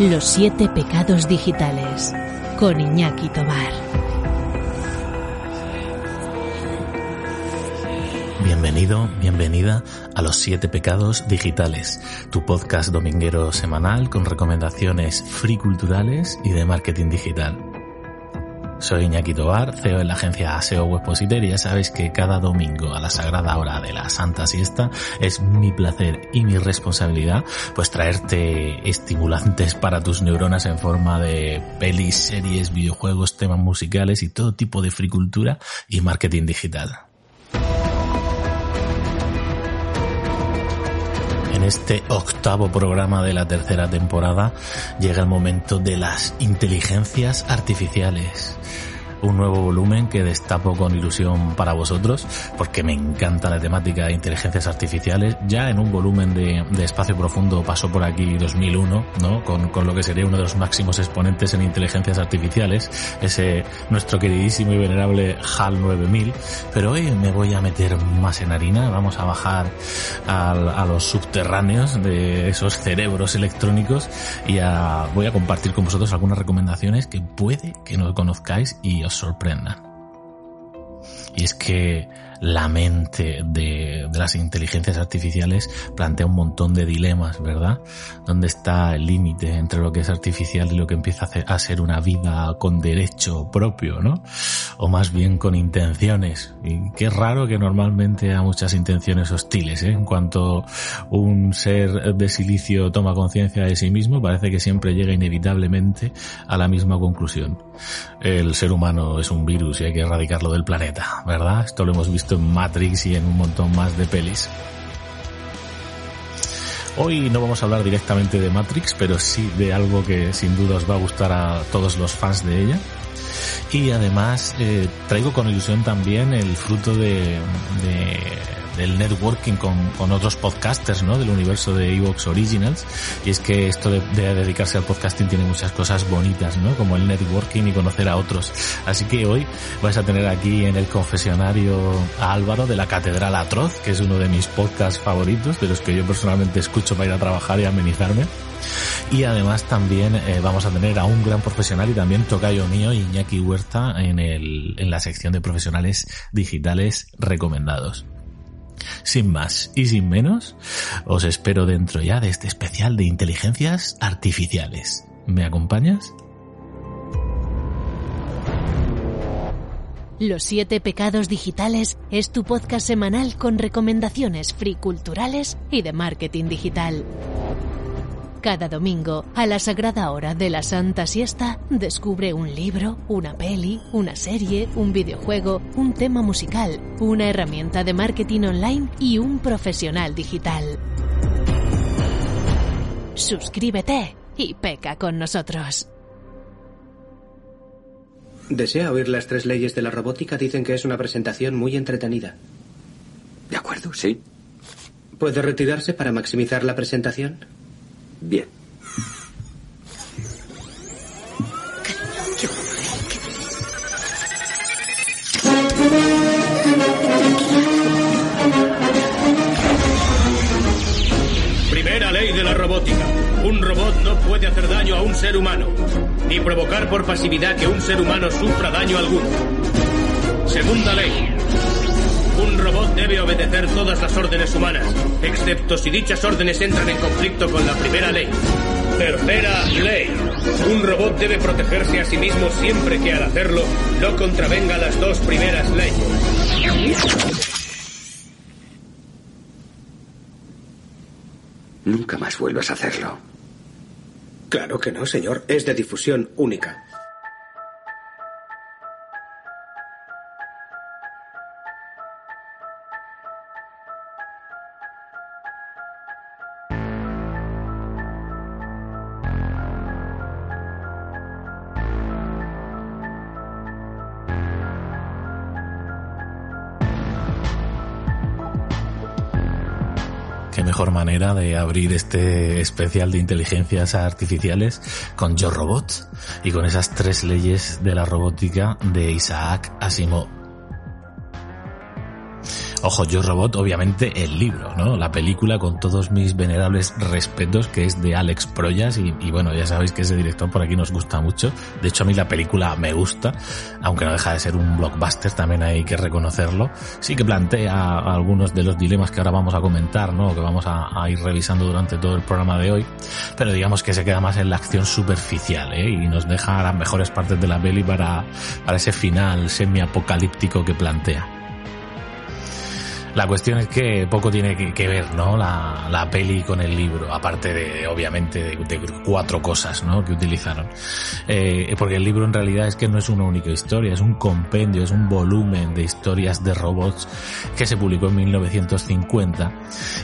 Los siete pecados digitales con Iñaki Tobar. Bienvenido, bienvenida a Los siete pecados digitales, tu podcast dominguero semanal con recomendaciones free culturales y de marketing digital. Soy Iñaki Tobar, CEO en la agencia SEO Webpositor y ya sabéis que cada domingo a la sagrada hora de la Santa Siesta es mi placer y mi responsabilidad pues traerte estimulantes para tus neuronas en forma de pelis, series, videojuegos, temas musicales y todo tipo de fricultura y marketing digital. En este octavo programa de la tercera temporada llega el momento de las inteligencias artificiales un nuevo volumen que destapo con ilusión para vosotros, porque me encanta la temática de inteligencias artificiales. Ya en un volumen de, espacio profundo pasó por aquí 2001, ¿no? Con, con, lo que sería uno de los máximos exponentes en inteligencias artificiales, ese nuestro queridísimo y venerable HAL 9000. Pero hoy me voy a meter más en harina, vamos a bajar a los subterráneos de esos cerebros electrónicos y voy a compartir con vosotros algunas recomendaciones que puede que no conozcáis y os sorprendan. Y es que la mente de, las inteligencias artificiales plantea un montón de dilemas, ¿verdad? ¿Dónde está el límite entre lo que es artificial y lo que empieza a ser una vida con derecho propio, ¿no? O más bien con intenciones. Y qué raro que normalmente haya muchas intenciones hostiles, ¿eh? En cuanto un ser de silicio toma conciencia de sí mismo, parece que siempre llega inevitablemente a la misma conclusión. El ser humano es un virus y hay que erradicarlo del planeta, ¿verdad? Esto lo hemos visto en Matrix y en un montón más de pelis. Hoy no vamos a hablar directamente de Matrix, pero sí de algo que sin duda os va a gustar a todos los fans de ella. Y además eh, traigo con ilusión también el fruto de del networking con, con, otros podcasters, ¿no? Del universo de Evox Originals. Y es que esto de, dedicarse al podcasting tiene muchas cosas bonitas, ¿no? Como el networking y conocer a otros. Así que hoy vais a tener aquí en el confesionario a Álvaro de la Catedral Atroz, que es uno de mis podcasts favoritos, de los que yo personalmente escucho para ir a trabajar y amenizarme. Y además también eh, vamos a tener a un gran profesional y también tocayo mío, Iñaki Huerta, en, el, en la sección de profesionales digitales recomendados. Sin más y sin menos, os espero dentro ya de este especial de inteligencias artificiales. ¿Me acompañas? Los siete pecados digitales es tu podcast semanal con recomendaciones free culturales y de marketing digital. Cada domingo, a la sagrada hora de la Santa Siesta, descubre un libro, una peli, una serie, un videojuego, un tema musical, una herramienta de marketing online y un profesional digital. Suscríbete y peca con nosotros. ¿Desea oír las tres leyes de la robótica? Dicen que es una presentación muy entretenida. De acuerdo, sí. ¿Puede retirarse para maximizar la presentación? Bien. Primera ley de la robótica. Un robot no puede hacer daño a un ser humano, ni provocar por pasividad que un ser humano sufra daño alguno. Segunda ley. Un robot debe obedecer todas las órdenes humanas, excepto si dichas órdenes entran en conflicto con la primera ley. Tercera ley. Un robot debe protegerse a sí mismo siempre que al hacerlo no contravenga las dos primeras leyes. Nunca más vuelvas a hacerlo. Claro que no, señor. Es de difusión única. Manera de abrir este especial de inteligencias artificiales con Yo Robot y con esas tres leyes de la robótica de Isaac Asimov. Ojo, Yo Robot, obviamente el libro, ¿no? La película con todos mis venerables respetos, que es de Alex Proyas, y, bueno, ya sabéis que ese director por aquí nos gusta mucho. De hecho, a mí la película me gusta, aunque no deja de ser un blockbuster, también hay que reconocerlo. Sí que plantea algunos de los dilemas que ahora vamos a comentar, ¿no? Que vamos a, ir revisando durante todo el programa de hoy, pero digamos que se queda más en la acción superficial, ¿eh? Y nos deja las mejores partes de la peli para, para ese final semi-apocalíptico que plantea. La cuestión es que poco tiene que, ver, ¿no? La, la, peli con el libro, aparte de, obviamente, de, de cuatro cosas, ¿no? Que utilizaron. Eh, porque el libro en realidad es que no es una única historia, es un compendio, es un volumen de historias de robots que se publicó en 1950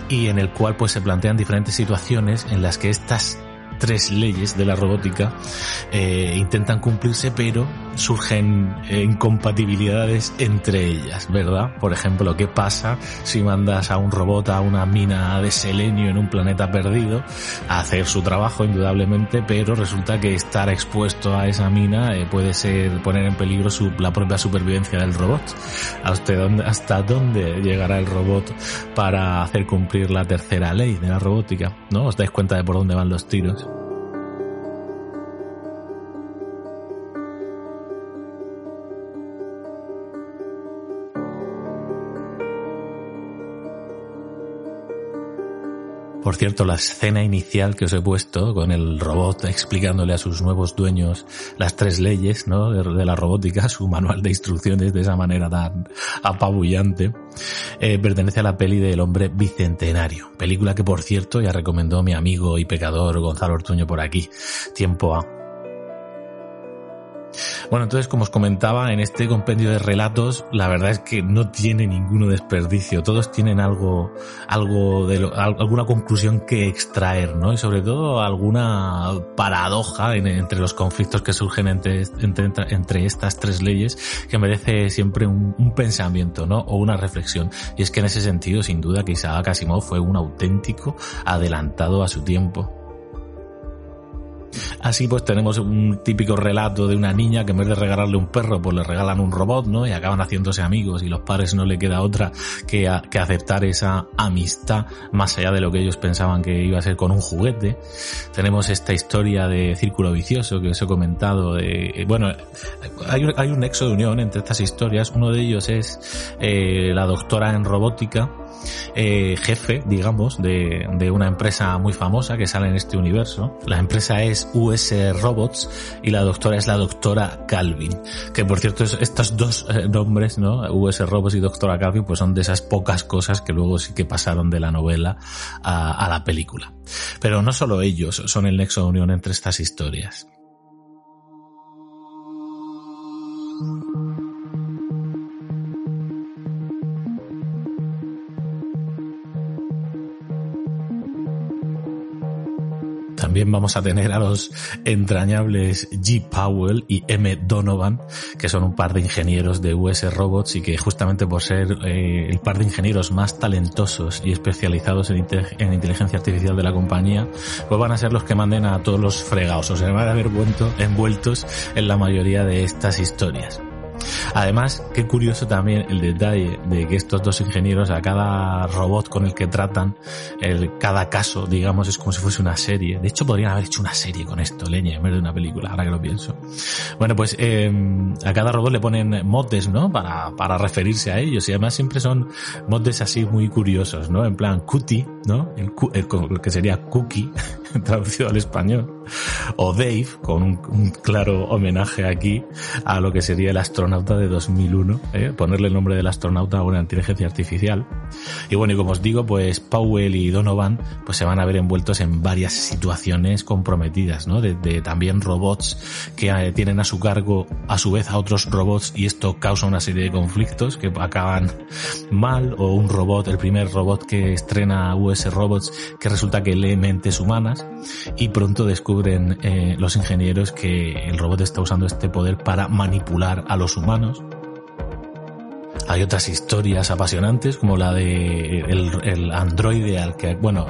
y en el cual pues se plantean diferentes situaciones en las que estas tres leyes de la robótica eh, intentan cumplirse, pero surgen eh, incompatibilidades entre ellas, ¿verdad? Por ejemplo, ¿qué pasa si mandas a un robot a una mina de selenio en un planeta perdido a hacer su trabajo, indudablemente, pero resulta que estar expuesto a esa mina eh, puede ser poner en peligro su, la propia supervivencia del robot? ¿Hasta dónde, ¿Hasta dónde llegará el robot para hacer cumplir la tercera ley de la robótica? ¿No? ¿Os dais cuenta de por dónde van los tiros? Por cierto, la escena inicial que os he puesto con el robot explicándole a sus nuevos dueños las tres leyes ¿no? de, la robótica, su manual de instrucciones de esa manera tan apabullante, eh, pertenece a la peli del hombre bicentenario. Película que, por cierto, ya recomendó mi amigo y pecador Gonzalo Ortuño por aquí, tiempo a bueno, entonces, como os comentaba, en este compendio de relatos, la verdad es que no tiene ninguno desperdicio. Todos tienen algo, algo de lo, alguna conclusión que extraer, ¿no? Y sobre todo alguna paradoja en, entre los conflictos que surgen entre, entre, entre, estas tres leyes que merece siempre un, un, pensamiento, ¿no? O una reflexión. Y es que en ese sentido, sin duda, que Isaac Asimov fue un auténtico adelantado a su tiempo. Así pues tenemos un típico relato de una niña que en vez de regalarle un perro, pues le regalan un robot, ¿no? Y acaban haciéndose amigos y los padres no le queda otra que, que aceptar esa amistad más allá de lo que ellos pensaban que iba a ser con un juguete. Tenemos esta historia de círculo vicioso que os he comentado. De, bueno, hay, hay un nexo de unión entre estas historias. Uno de ellos es eh, la doctora en robótica eh, jefe, digamos, de, de, una empresa muy famosa que sale en este universo. La empresa es US Robots y la doctora es la doctora Calvin. Que por cierto, estos dos eh, nombres, ¿no? US Robots y doctora Calvin, pues son de esas pocas cosas que luego sí que pasaron de la novela a, a la película. Pero no solo ellos son el nexo de unión entre estas historias. También vamos a tener a los entrañables G. Powell y M. Donovan, que son un par de ingenieros de US Robots y que justamente por ser eh, el par de ingenieros más talentosos y especializados en, en, inteligencia artificial de la compañía, pues van a ser los que manden a todos los fregados, o se van a ver envueltos en la mayoría de estas historias. Además, qué curioso también el detalle de que estos dos ingenieros a cada robot con el que tratan, el, cada caso, digamos, es como si fuese una serie. De hecho, podrían haber hecho una serie con esto, leña, en vez de una película, ahora que lo pienso. Bueno, pues eh, a cada robot le ponen motes, ¿no? Para, para referirse a ellos. Y además siempre son motes así muy curiosos, ¿no? En plan, cutie, ¿no? El, el, el que sería cookie, traducido al español. O Dave, con un, un claro homenaje aquí a lo que sería el astronauta de 2001, ¿eh? ponerle el nombre del astronauta a una inteligencia artificial. Y bueno, y como os digo, pues Powell y Donovan pues se van a ver envueltos en varias situaciones comprometidas, ¿no? De, de también robots que eh, tienen a su cargo a su vez a otros robots y esto causa una serie de conflictos que acaban mal o un robot, el primer robot que estrena US Robots que resulta que lee mentes humanas y pronto descubren eh, los ingenieros que el robot está usando este poder para manipular a los humanos humanos hay otras historias apasionantes como la de el, androide al que, bueno,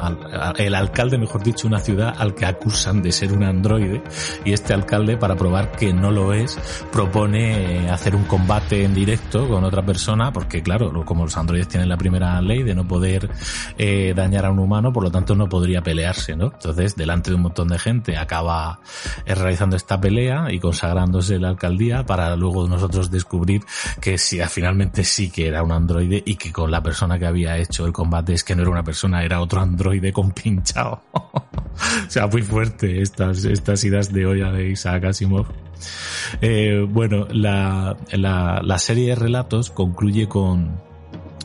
el alcalde, mejor dicho, una ciudad al que acusan de ser un androide y este alcalde para probar que no lo es propone hacer un combate en directo con otra persona porque claro, como los androides tienen la primera ley de no poder eh, dañar a un humano, por lo tanto no podría pelearse, ¿no? Entonces, delante de un montón de gente acaba eh, realizando esta pelea y consagrándose la alcaldía para luego nosotros descubrir que si finalmente sí que era un androide y que con la persona que había hecho el combate es que no era una persona, era otro androide con pinchado. o sea, muy fuerte estas, estas idas de olla de Isaac Asimov. Eh, bueno, la, la, la serie de relatos concluye con,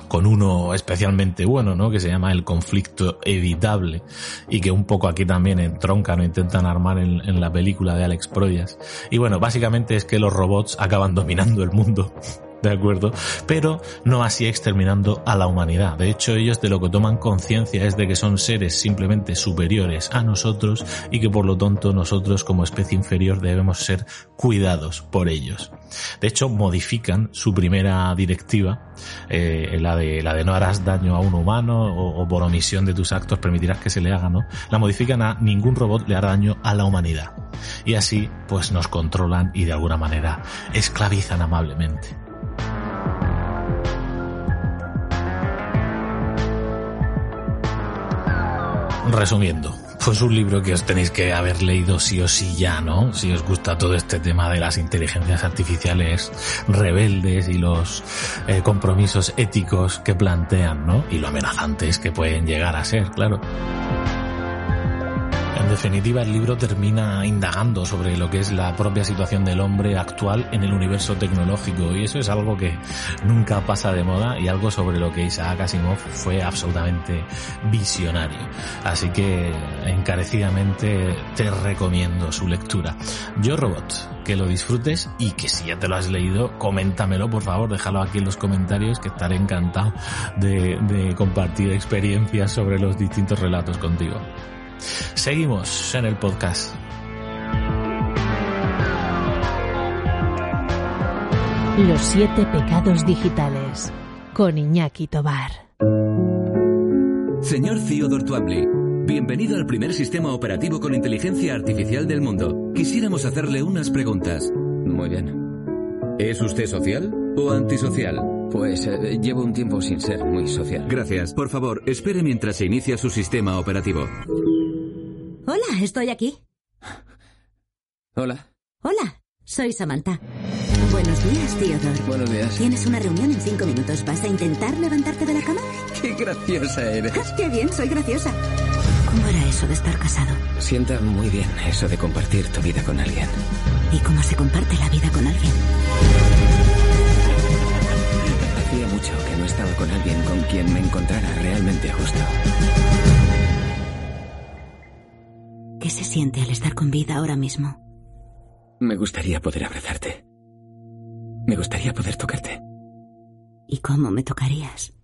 con uno especialmente bueno, ¿no? Que se llama el conflicto evitable y que un poco aquí también entroncan o intentan armar en, en la película de Alex Proyas. Y bueno, básicamente es que los robots acaban dominando el mundo ¿de acuerdo? Pero no así exterminando a la humanidad. De hecho, ellos de lo que toman conciencia es de que son seres simplemente superiores a nosotros y que por lo tanto nosotros como especie inferior debemos ser cuidados por ellos. De hecho, modifican su primera directiva, eh, la, de, la de no harás daño a un humano o, por omisión de tus actos permitirás que se le haga, ¿no? La modifican a ningún robot le hará daño a la humanidad. Y así, pues nos controlan y de alguna manera esclavizan amablemente. Resumiendo, pues un libro que os tenéis que haber leído sí o sí ya, ¿no? Si os gusta todo este tema de las inteligencias artificiales rebeldes y los eh, compromisos éticos que plantean, ¿no? Y lo amenazantes que pueden llegar a ser, claro. En definitiva, el libro termina indagando sobre lo que es la propia situación del hombre actual en el universo tecnológico y eso es algo que nunca pasa de moda y algo sobre lo que Isaac Asimov fue absolutamente visionario. Así que encarecidamente te recomiendo su lectura. Yo Robot, que lo disfrutes y que si ya te lo has leído, coméntamelo por favor, déjalo aquí en los comentarios que estaré encantado de, de compartir experiencias sobre los distintos relatos contigo. Seguimos en el podcast. Los siete pecados digitales con Iñaki Tobar. Señor Theodore Twombly, bienvenido al primer sistema operativo con inteligencia artificial del mundo. Quisiéramos hacerle unas preguntas. Muy bien. ¿Es usted social o antisocial? Pues eh, llevo un tiempo sin ser muy social. Gracias. Por favor, espere mientras se inicia su sistema operativo. Estoy aquí. Hola. Hola, soy Samantha. Buenos días, Theodore. Buenos días. Tienes una reunión en cinco minutos. ¿Vas a intentar levantarte de la cama? Qué graciosa eres. qué bien, soy graciosa. ¿Cómo era eso de estar casado? Sienta muy bien eso de compartir tu vida con alguien. ¿Y cómo se comparte la vida con alguien? Hacía mucho que no estaba con alguien con quien me encontrara realmente justo. ¿Qué se siente al estar con vida ahora mismo? Me gustaría poder abrazarte. Me gustaría poder tocarte. ¿Y cómo me tocarías?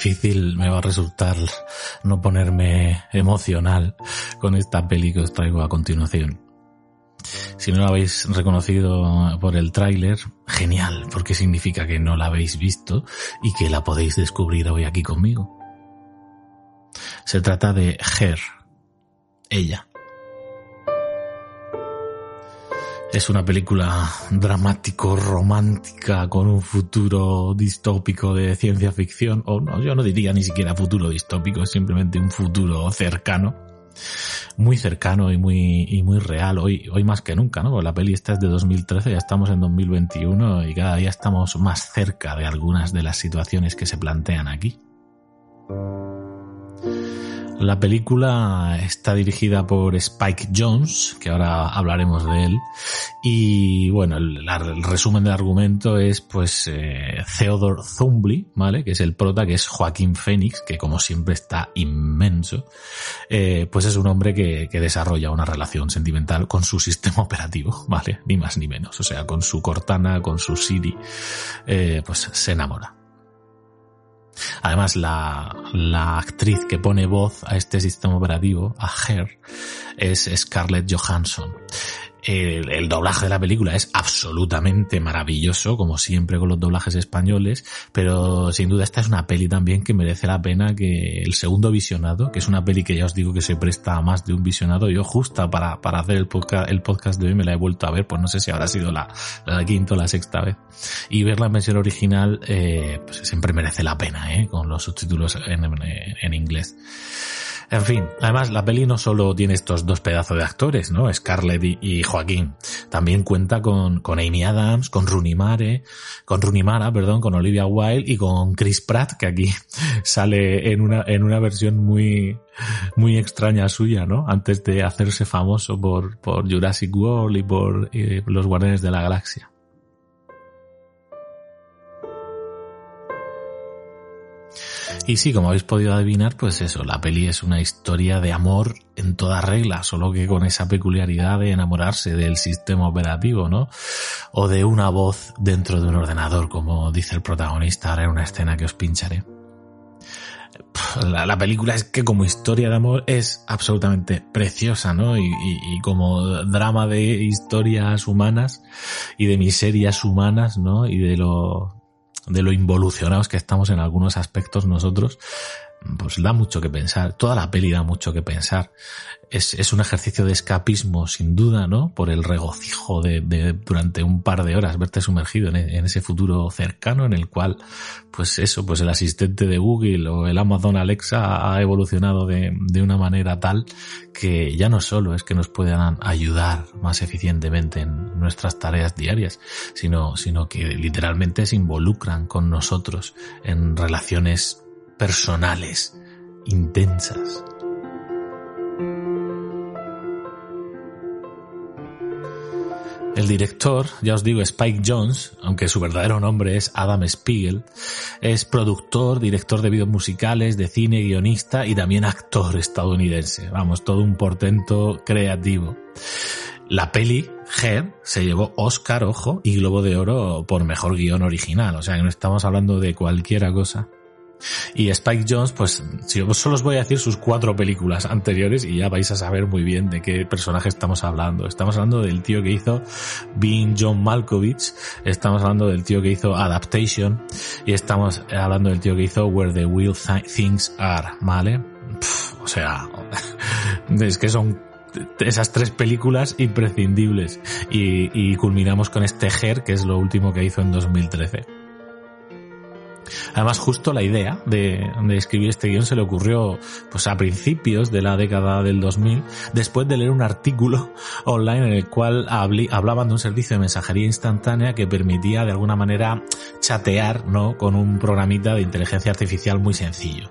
Difícil me va a resultar no ponerme emocional con esta peli que os traigo a continuación. Si no la habéis reconocido por el tráiler, genial, porque significa que no la habéis visto y que la podéis descubrir hoy aquí conmigo. Se trata de Her, ella. Es una película dramático, romántica, con un futuro distópico de ciencia ficción, o no, yo no diría ni siquiera futuro distópico, es simplemente un futuro cercano, muy cercano y muy, y muy real, hoy, hoy más que nunca, ¿no? la peli esta es de 2013, ya estamos en 2021 y cada día estamos más cerca de algunas de las situaciones que se plantean aquí. La película está dirigida por Spike Jones, que ahora hablaremos de él. Y bueno, el, resumen del argumento es pues eh, Theodore Thumbly, ¿vale? Que es el prota, que es Joaquín Phoenix, que como siempre está inmenso. Eh, pues es un hombre que, que desarrolla una relación sentimental con su sistema operativo, ¿vale? Ni más ni menos. O sea, con su Cortana, con su Siri, eh, pues se enamora. Además, la, la, actriz que pone voz a este sistema operativo, a Her, es Scarlett Johansson. El, doblaje de la película es absolutamente maravilloso, como siempre con los doblajes españoles, pero sin duda esta es una peli también que merece la pena que el segundo visionado, que es una peli que ya os digo que se presta a más de un visionado, yo justa para, para hacer el podcast, el podcast de hoy me la he vuelto a ver, pues no sé si habrá sido la, la quinta o la sexta vez. Y verla en versión original, eh, pues siempre merece la pena, eh, con los subtítulos en inglés. En fin, además la peli no solo tiene estos dos pedazos de actores, ¿no? Scarlett y, y Joaquín. También cuenta con, con Amy Adams, con Rooney Mare, con Rooney Mara, perdón, con Olivia Wilde y con Chris Pratt, que aquí sale en una, en una versión muy, muy extraña suya, ¿no? Antes de hacerse famoso por, por Jurassic World y por eh, los Guardianes de la Galaxia. Y sí, como habéis podido adivinar, pues eso, la peli es una historia de amor en toda regla, solo que con esa peculiaridad de enamorarse del sistema operativo, ¿no? O de una voz dentro de un ordenador, como dice el protagonista ahora en una escena que os pincharé. La, la, película es que como historia de amor es absolutamente preciosa, ¿no? Y, como drama de historias humanas y de miserias humanas, ¿no? Y de lo, de lo involucionados que estamos en algunos aspectos nosotros, pues da mucho que pensar. Toda la peli da mucho que pensar. Es, es un ejercicio de escapismo, sin duda, ¿no? Por el regocijo de, durante un par de horas verte sumergido en, en, ese futuro cercano en el cual, pues eso, pues el asistente de Google o el Amazon Alexa ha evolucionado de, de una manera tal que ya no solo es que nos puedan ayudar más eficientemente en nuestras tareas diarias, sino, sino que literalmente se involucran con nosotros en relaciones personales, intensas. El director, ya os digo, Spike Jones, aunque su verdadero nombre es Adam Spiegel, es productor, director de videos musicales, de cine, guionista y también actor estadounidense. Vamos, todo un portento creativo. La peli, Her, se llevó Oscar, ojo, y Globo de Oro por mejor guion original. O sea que no estamos hablando de cualquiera cosa. Y Spike Jones, pues si os solo os voy a decir sus cuatro películas anteriores y ya vais a saber muy bien de qué personaje estamos hablando. Estamos hablando del tío que hizo Being John Malkovich, estamos hablando del tío que hizo Adaptation y estamos hablando del tío que hizo Where the Real Things Are, ¿vale? Pff, o sea, es que son esas tres películas imprescindibles y, y culminamos con este Her, que es lo último que hizo en 2013. Además, justo la idea de, escribir este guion se le ocurrió pues a principios de la década del 2000, después de leer un artículo online en el cual hablaban de un servicio de mensajería instantánea que permitía de alguna manera chatear ¿no? con un programita de inteligencia artificial muy sencillo.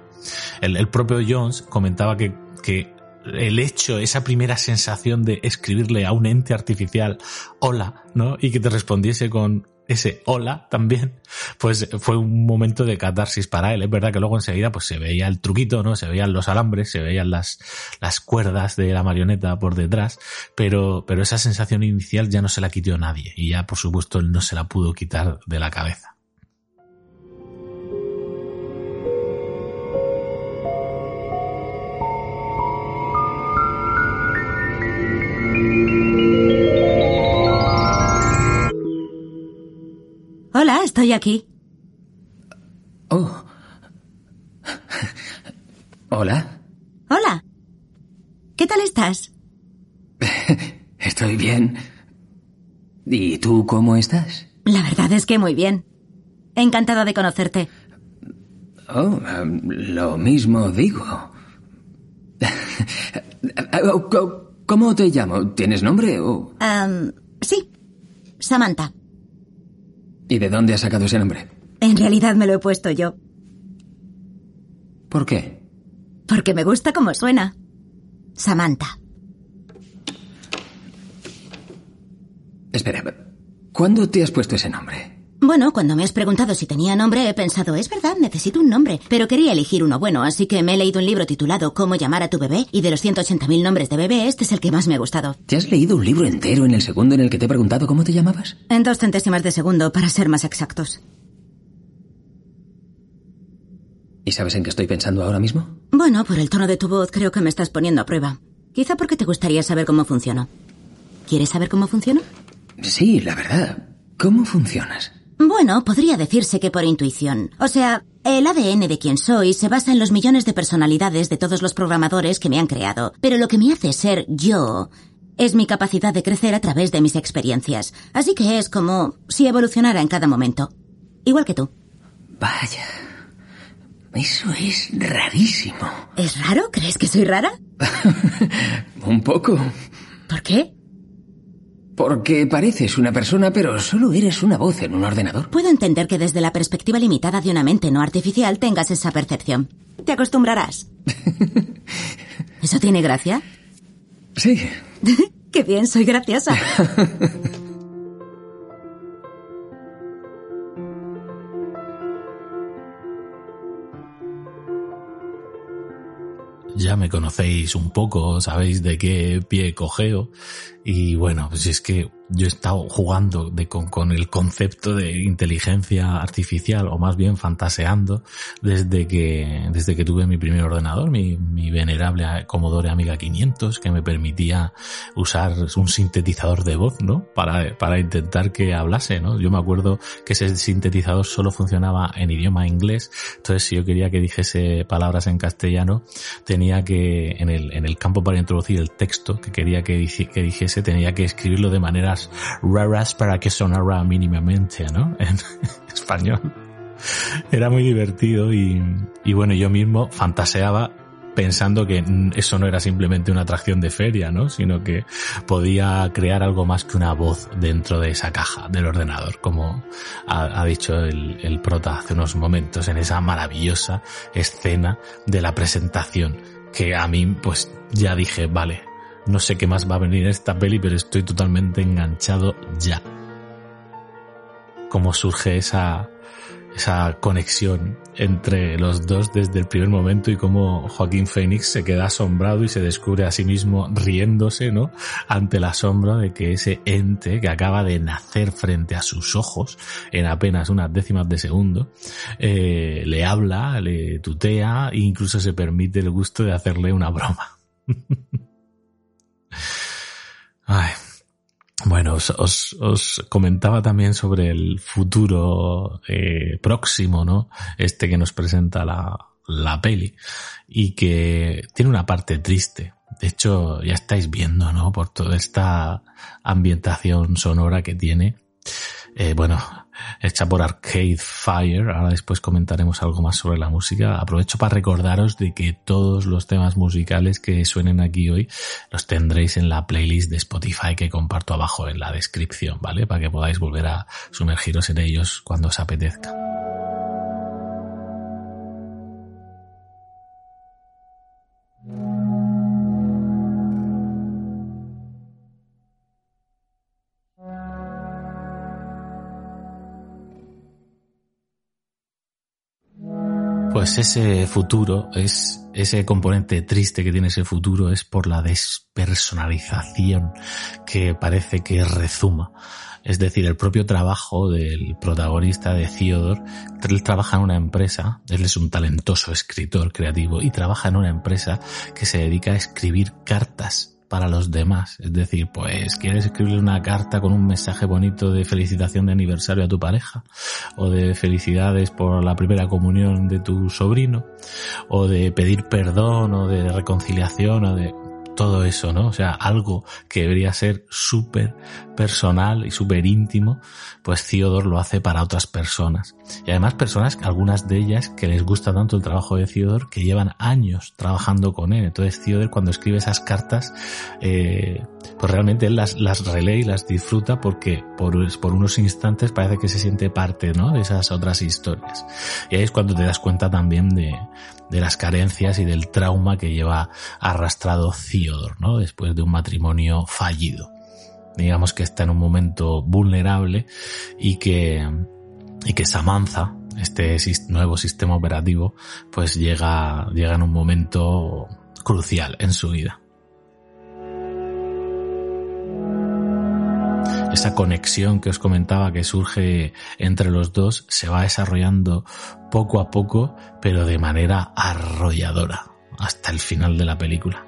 El, el propio Jones comentaba que, que el hecho, esa primera sensación de escribirle a un ente artificial hola, ¿no? Y que te respondiese con ese hola también, pues fue un momento de catarsis para él. Es verdad que luego enseguida pues se veía el truquito, ¿no? Se veían los alambres, se veían las, las cuerdas de la marioneta por detrás, pero, pero esa sensación inicial ya no se la quitó nadie y ya por supuesto él no se la pudo quitar de la cabeza. Estoy aquí. Oh. Hola. Hola. ¿Qué tal estás? Estoy bien. ¿Y tú cómo estás? La verdad es que muy bien. Encantada de conocerte. Oh, lo mismo digo. ¿Cómo te llamo? ¿Tienes nombre o...? Um, sí. Samantha. ¿Y de dónde has sacado ese nombre? En realidad me lo he puesto yo. ¿Por qué? Porque me gusta como suena. Samantha. Espera, ¿cuándo te has puesto ese nombre? Bueno, cuando me has preguntado si tenía nombre, he pensado, es verdad, necesito un nombre. Pero quería elegir uno bueno, así que me he leído un libro titulado Cómo llamar a tu bebé, y de los 180.000 nombres de bebé, este es el que más me ha gustado. ¿Te has leído un libro entero en el segundo en el que te he preguntado cómo te llamabas? En dos centésimas de segundo, para ser más exactos. ¿Y sabes en qué estoy pensando ahora mismo? Bueno, por el tono de tu voz creo que me estás poniendo a prueba. Quizá porque te gustaría saber cómo funciono. ¿Quieres saber cómo funciono? Sí, la verdad. ¿Cómo funcionas? Bueno, podría decirse que por intuición. O sea, el ADN de quien soy se basa en los millones de personalidades de todos los programadores que me han creado. Pero lo que me hace ser yo es mi capacidad de crecer a través de mis experiencias. Así que es como si evolucionara en cada momento. Igual que tú. Vaya. Eso es rarísimo. ¿Es raro? ¿Crees que soy rara? Un poco. ¿Por qué? Porque pareces una persona, pero solo eres una voz en un ordenador. Puedo entender que desde la perspectiva limitada de una mente no artificial tengas esa percepción. Te acostumbrarás. ¿Eso tiene gracia? Sí. Qué bien, soy graciosa. ya me conocéis un poco, sabéis de qué pie cogeo. Y bueno, pues es que yo he estado jugando de, con, el concepto de inteligencia artificial, o más bien fantaseando, desde que, desde que tuve mi primer ordenador, mi, venerable Commodore Amiga 500, que me permitía usar un sintetizador de voz, ¿no? Para, para intentar que hablase, ¿no? Yo me acuerdo que ese sintetizador solo funcionaba en idioma inglés, entonces si yo quería que dijese palabras en castellano, tenía que, en el, en el campo para introducir el texto que quería que, dijese, tenía que escribirlo de maneras raras para que sonara mínimamente, ¿no? En español. Era muy divertido y, y bueno, yo mismo fantaseaba pensando que eso no era simplemente una atracción de feria, ¿no? Sino que podía crear algo más que una voz dentro de esa caja del ordenador, como ha, ha dicho el, el, prota hace unos momentos en esa maravillosa escena de la presentación, que a mí pues ya dije, vale, no sé qué más va a venir en esta peli, pero estoy totalmente enganchado ya. Cómo surge esa, esa conexión entre los dos desde el primer momento y cómo Joaquín Phoenix se queda asombrado y se descubre a sí mismo riéndose, ¿no? Ante el asombro de que ese ente que acaba de nacer frente a sus ojos en apenas unas décimas de segundo, eh, le habla, le tutea e incluso se permite el gusto de hacerle una broma. Ay. Bueno, os, comentaba también sobre el futuro eh, próximo, ¿no? Este que nos presenta la, la peli y que tiene una parte triste. De hecho, ya estáis viendo, ¿no? Por toda esta ambientación sonora que tiene. Eh, bueno, hecha por Arcade Fire. Ahora después comentaremos algo más sobre la música. Aprovecho para recordaros de que todos los temas musicales que suenen aquí hoy los tendréis en la playlist de Spotify que comparto abajo en la descripción, ¿vale? Para que podáis volver a sumergiros en ellos cuando os apetezca. Pues ese futuro es, ese componente triste que tiene ese futuro es por la despersonalización que parece que rezuma. Es decir, el propio trabajo del protagonista de Theodore, él trabaja en una empresa, él es un talentoso escritor creativo y trabaja en una empresa que se dedica a escribir cartas para los demás. Es decir, pues quieres escribirle una carta con un mensaje bonito de felicitación de aniversario a tu pareja, o de felicidades por la primera comunión de tu sobrino, o de pedir perdón, o de reconciliación, o de todo eso, ¿no? O sea, algo que debería ser súper personal y súper íntimo, pues Theodore lo hace para otras personas. Y además personas, algunas de ellas, que les gusta tanto el trabajo de Theodore, que llevan años trabajando con él. Entonces Theodore cuando escribe esas cartas, eh, pues realmente él las, las relee y las disfruta porque por, por unos instantes parece que se siente parte, ¿no? De esas otras historias. Y ahí es cuando te das cuenta también de, de las carencias y del trauma que lleva arrastrado Theodore, ¿no? Después de un matrimonio fallido. Digamos que está en un momento vulnerable y que, y que Samantha, este nuevo sistema operativo, pues llega, llega en un momento crucial en su vida. esa conexión que os comentaba que surge entre los dos se va desarrollando poco a poco, pero de manera arrolladora, hasta el final de la película.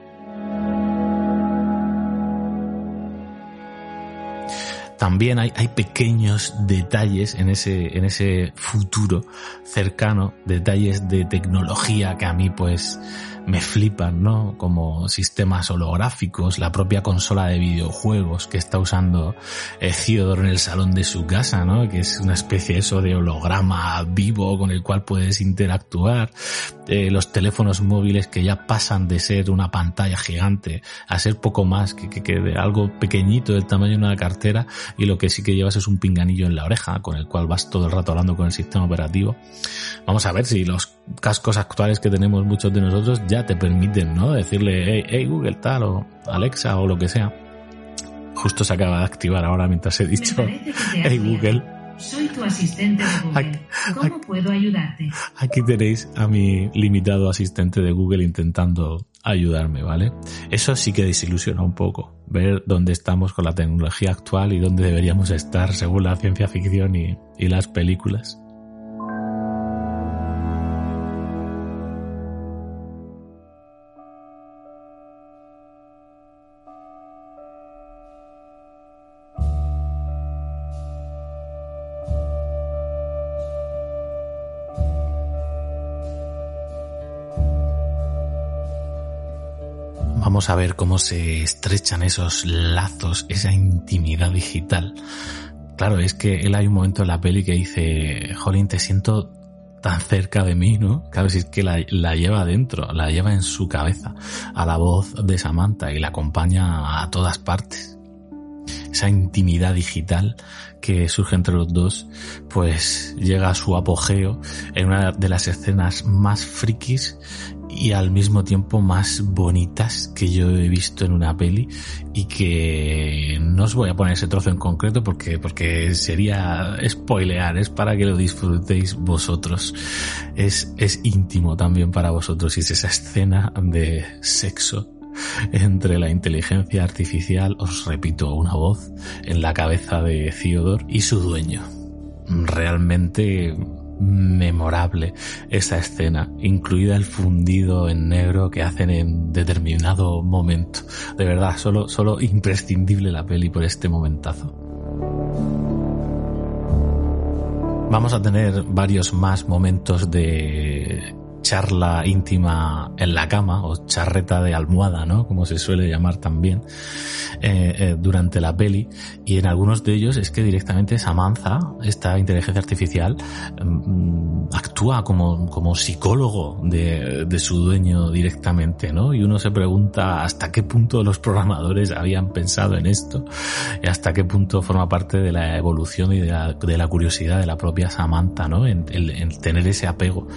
También hay, pequeños detalles en ese, en ese futuro cercano, detalles de tecnología que a mí pues me flipan, ¿no? Como sistemas holográficos, la propia consola de videojuegos que está usando eh, Theodore en el salón de su casa, ¿no? Que es una especie eso de holograma vivo con el cual puedes interactuar. Eh, los teléfonos móviles que ya pasan de ser una pantalla gigante a ser poco más que, que, algo pequeñito del tamaño de una cartera y lo que sí que llevas es un pinganillo en la oreja con el cual vas todo el rato hablando con el sistema operativo. Vamos a ver si los cascos actuales que tenemos muchos de nosotros ya te permiten, ¿no? Decirle, hey, Google tal o Alexa o lo que sea. Justo se acaba de activar ahora mientras he dicho, hey Google. Soy tu asistente de Google. ¿Cómo puedo ayudarte? Aquí tenéis a mi limitado asistente de Google intentando ayudarme, ¿vale? Eso sí que desilusiona un poco, ver dónde estamos con la tecnología actual y dónde deberíamos estar según la ciencia ficción y, y las películas. Vamos a ver cómo se estrechan esos lazos, esa intimidad digital. Claro, es que él hay un momento en la peli que dice, Jolín, te siento tan cerca de mí, ¿no? Claro, si es que la, la, lleva dentro, la lleva en su cabeza, a la voz de Samantha y la acompaña a todas partes. Esa intimidad digital que surge entre los dos, pues llega a su apogeo en una de las escenas más frikis y al mismo tiempo más bonitas que yo he visto en una peli y que no os voy a poner ese trozo en concreto porque, porque sería spoilear, es para que lo disfrutéis vosotros. Es, es íntimo también para vosotros y es esa escena de sexo entre la inteligencia artificial, os repito, una voz en la cabeza de Theodore y su dueño. Realmente memorable esa escena, incluida el fundido en negro que hacen en determinado momento. De verdad, solo, solo imprescindible la peli por este momentazo. Vamos a tener varios más momentos de charla íntima en la cama o charreta de almohada, ¿no? Como se suele llamar también eh, eh, durante la peli. Y en algunos de ellos es que directamente Samantha, esta inteligencia artificial, mm, actúa como, como psicólogo de, de su dueño directamente, ¿no? Y uno se pregunta hasta qué punto los programadores habían pensado en esto y hasta qué punto forma parte de la evolución y de la, de la curiosidad de la propia Samantha, ¿no? En tener ese apego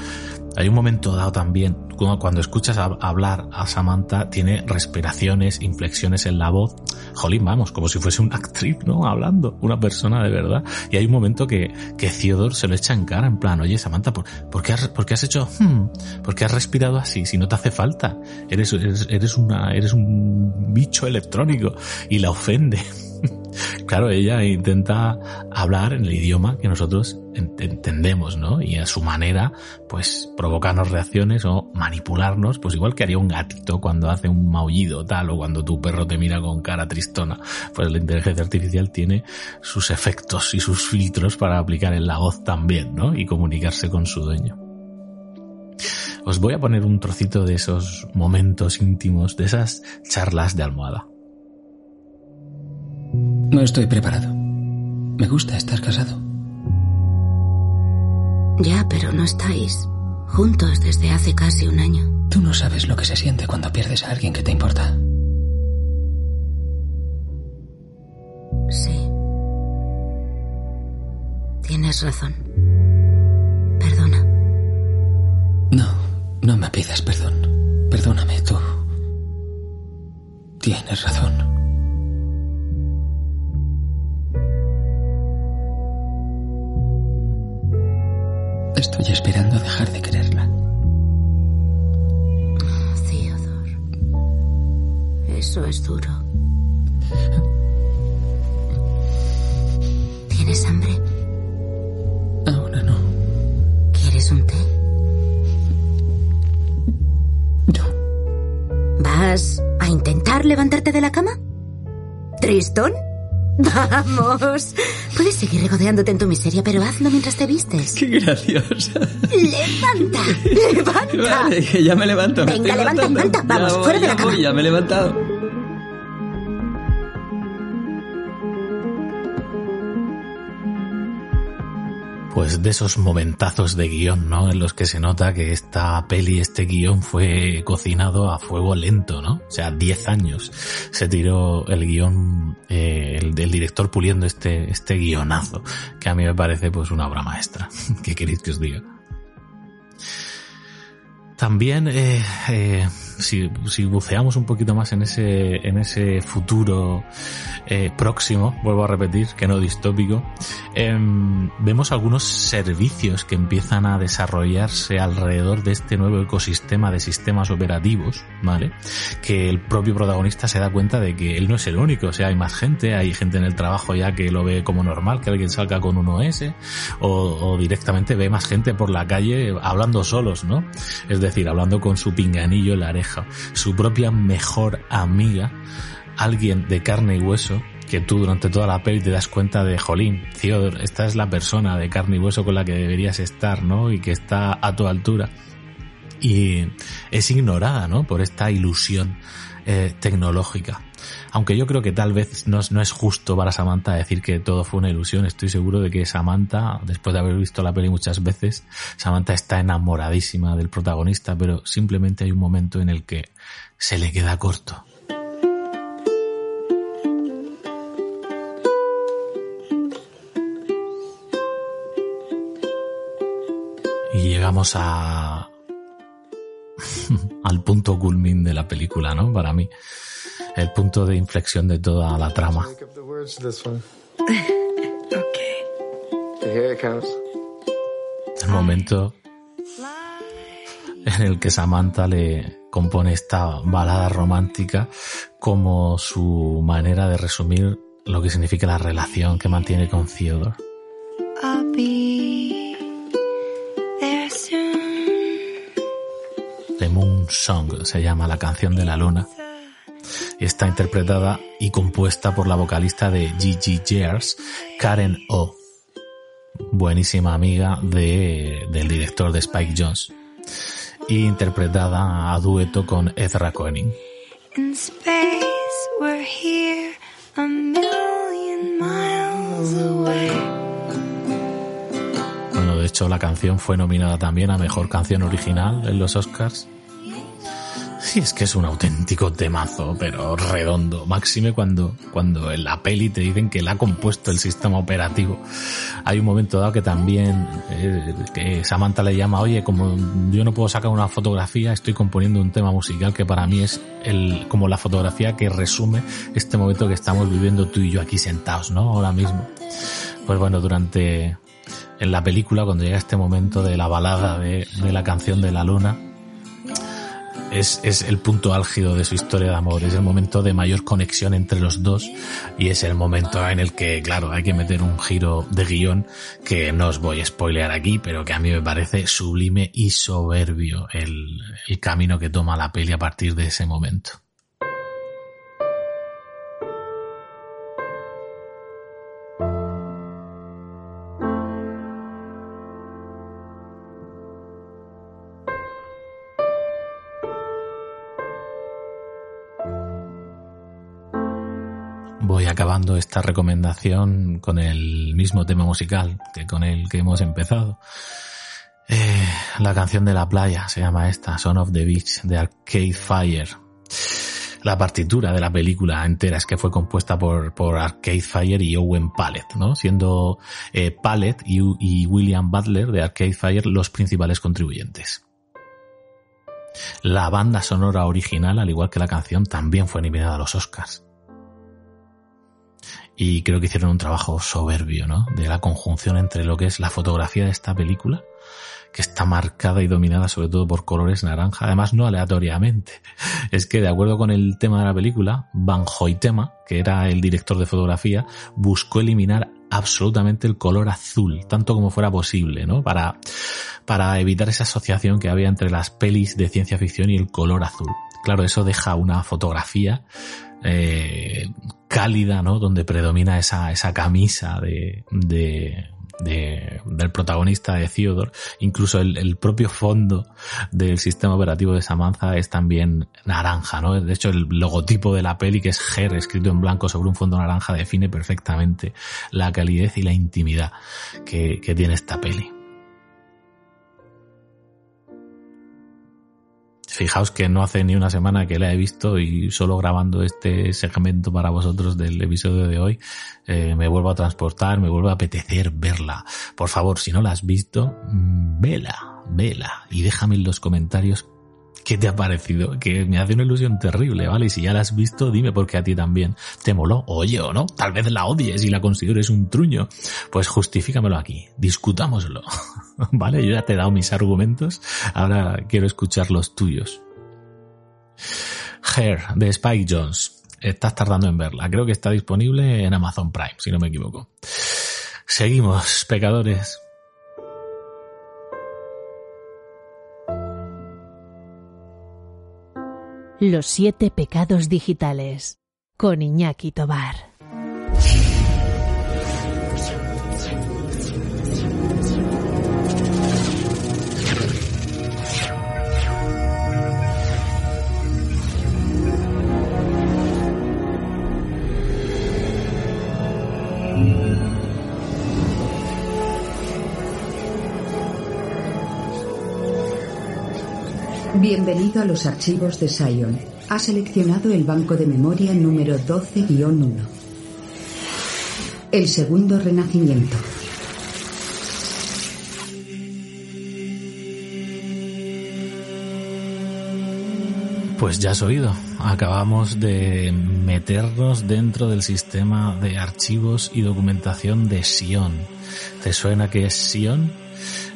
hay un momento dado también, cuando escuchas hablar a Samantha, tiene respiraciones, inflexiones en la voz. Jolín, vamos, como si fuese una actriz, ¿no? Hablando, una persona de verdad. Y hay un momento que, que Theodore se lo echa en cara, en plan, oye, Samantha, ¿por, ¿por qué, has, por qué has hecho, hmm, por qué has respirado así? Si no te hace falta. Eres, eres, eres una, eres un bicho electrónico. Y la ofende. claro, ella intenta hablar en el idioma que nosotros entendemos, ¿no? Y a su manera, pues provocarnos reacciones o manipularnos, pues igual que haría un gatito cuando hace un maullido tal o cuando tu perro te mira con cara tristona. Pues la inteligencia artificial tiene sus efectos y sus filtros para aplicar en la voz también, ¿no? Y comunicarse con su dueño. Os voy a poner un trocito de esos momentos íntimos, de esas charlas de almohada. No estoy preparado. Me gusta estar casado. Ya, pero no estáis juntos desde hace casi un año. Tú no sabes lo que se siente cuando pierdes a alguien que te importa. Sí. Tienes razón. Perdona. No, No me pidas perdón. Perdóname tú. Tienes razón. Estoy esperando dejar de quererla. Theodore. Eso es duro. ¿Tienes hambre? Ahora no. ¿Quieres un té? No. ¿Vas a intentar levantarte de la cama? ¿Tristón? Vamos. Puedes seguir regodeándote en tu miseria, pero hazlo mientras te vistes. Qué graciosa. ¡Levanta! ¡Levanta! Vale, que ya me levanto. me Venga, estoy levanta, levanta. Vamos, Ya voy, fuera de la cama. voy, ya me he levantado. Pues de esos momentazos de guion, ¿no? En los que se nota que esta peli, este guion fue cocinado a fuego lento, ¿no? O sea, 10 años se tiró el guion, eh, director puliendo este, este guionazo, que a mí me parece pues una obra maestra. ¿Qué queréis que os diga? También, eh, eh, si, si buceamos un poquito más en ese, en ese futuro eh, próximo, vuelvo a repetir, que no distópico, em, vemos algunos servicios que empiezan a desarrollarse alrededor de este nuevo ecosistema de sistemas operativos, ¿vale? Que el propio protagonista se da cuenta de que él no es el único, o sea, hay más gente, hay gente en el trabajo ya que lo ve como normal, que alguien salga con un OS, o, o directamente ve más gente por la calle hablando solos, ¿no? Es decir, hablando con su pinganillo en la su propia mejor amiga, alguien de carne y hueso, que tú durante toda la peli te das cuenta de, jolín, Theodore, esta es la persona de carne y hueso con la que deberías estar, ¿no? Y que está a tu altura. Y es ignorada, ¿no? Por esta ilusión eh, tecnológica. Aunque yo creo que tal vez no no es justo para Samantha decir que todo fue una ilusión. Estoy seguro de que Samantha, después de haber visto la peli muchas veces, Samantha está enamoradísima del protagonista, pero simplemente hay un momento en el que se le queda corto. Y llegamos a al punto culmin de la película, ¿no? Para mí, el punto de inflexión de toda la trama. El momento en el que Samantha le compone esta balada romántica como su manera de resumir lo que significa la relación que mantiene con Theodore. Moon Song se llama la canción de la luna está interpretada y compuesta por la vocalista de Gigi Gears, Karen O, buenísima amiga de, del director de Spike Jones, y interpretada a dueto con Ezra Koenig. Hecho la canción fue nominada también a Mejor Canción Original en los Oscars. Sí, es que es un auténtico temazo, pero redondo. Máxime cuando, cuando en la peli te dicen que la ha compuesto el sistema operativo. Hay un momento dado que también eh, que Samantha le llama, oye, como yo no puedo sacar una fotografía, estoy componiendo un tema musical que para mí es el, como la fotografía que resume este momento que estamos viviendo tú y yo aquí sentados, ¿no? Ahora mismo. Pues bueno, durante, en la película, cuando llega este momento de la balada de, la canción de la luna, es, es el punto álgido de su historia de amor, es el momento de mayor conexión entre los dos y es el momento en el que, claro, hay que meter un giro de guion que no os voy a spoilear aquí, pero que a mí me parece sublime y soberbio el, el camino que toma la peli a partir de ese momento. Esta recomendación con el mismo tema musical que con el que hemos empezado. Eh, la canción de la playa se llama esta, Son of the Beach, de Arcade Fire. La partitura de la película entera es que fue compuesta por, por Arcade Fire y Owen Pallet, ¿no? Siendo eh, Pallet y, y William Butler de Arcade Fire los principales contribuyentes. La banda sonora original, al igual que la canción, también fue eliminada a los Oscars. Y creo que hicieron un trabajo soberbio, ¿no? De la conjunción entre lo que es la fotografía de esta película, que está marcada y dominada sobre todo por colores naranja, además no aleatoriamente. Es que de acuerdo con el tema de la película, Van Hoytema, que era el director de fotografía, buscó eliminar absolutamente el color azul, tanto como fuera posible, ¿no? Para, para evitar esa asociación que había entre las pelis de ciencia ficción y el color azul. Claro, eso deja una fotografía eh, cálida, ¿no? Donde predomina esa, esa camisa de, de, de, del protagonista de Theodore. Incluso el, el, propio fondo del sistema operativo de Samantha es también naranja, ¿no? De hecho, el logotipo de la peli, que es Her, escrito en blanco sobre un fondo naranja, define perfectamente la calidez y la intimidad que, que tiene esta peli. Fijaos que no hace ni una semana que la he visto y solo grabando este segmento para vosotros del episodio de hoy eh, me vuelvo a transportar, me vuelvo a apetecer verla. Por favor, si no la has visto, mm, vela, vela y déjame en los comentarios qué te ha parecido, que me hace una ilusión terrible, ¿vale? Y si ya la has visto, dime porque a ti también te moló, oye o no, tal vez la odies y la consideres un truño, pues justifícamelo aquí, discutámoslo, ¿vale? Yo ya te he dado mis argumentos, ahora quiero escuchar los tuyos. Hair, de Spike Jones. Estás tardando en verla. Creo que está disponible en Amazon Prime, si no me equivoco. Seguimos, pecadores. Los siete pecados digitales con Iñaki Tobar. Bienvenido a los archivos de Sion. Ha seleccionado el banco de memoria número 12-1. El segundo renacimiento. Pues ya has oído, acabamos de meternos dentro del sistema de archivos y documentación de Sion. ¿Te suena que es Sion?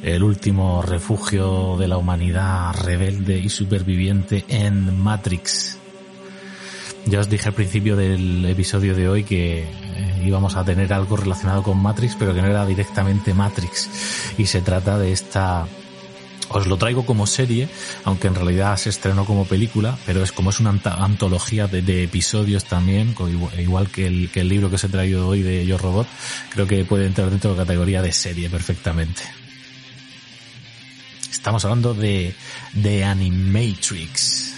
El último refugio de la humanidad rebelde y superviviente en Matrix. Ya os dije al principio del episodio de hoy que eh, íbamos a tener algo relacionado con Matrix, pero que no era directamente Matrix. Y se trata de esta os lo traigo como serie, aunque en realidad se estrenó como película, pero es como es una antología de, episodios también, igual que el, que el libro que os he traído hoy de Yo Robot, creo que puede entrar dentro de la categoría de serie perfectamente. Estamos hablando de, de Animatrix.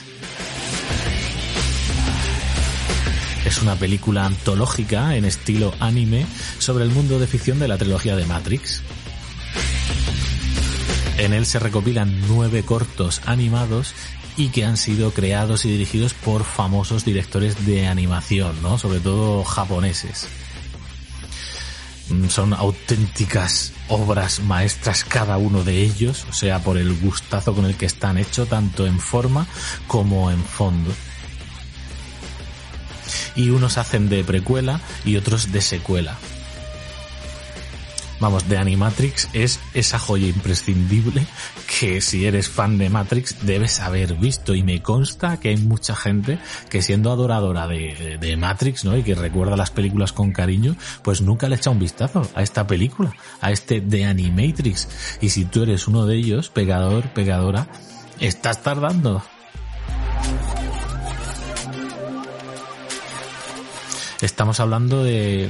Es una película antológica en estilo anime sobre el mundo de ficción de la trilogía de Matrix. En él se recopilan nueve cortos animados y que han sido creados y dirigidos por famosos directores de animación, ¿no? Sobre todo japoneses. Son auténticas obras maestras cada uno de ellos, o sea, por el gustazo con el que están hechos, tanto en forma como en fondo. Y unos hacen de precuela y otros de secuela vamos, de Animatrix es esa joya imprescindible que si eres fan de Matrix debes haber visto y me consta que hay mucha gente que siendo adoradora de, de Matrix, ¿no? Y que recuerda las películas con cariño, pues nunca le echa un vistazo a esta película, a este de Animatrix. Y si tú eres uno de ellos, pegador, pegadora, estás tardando. Estamos hablando de,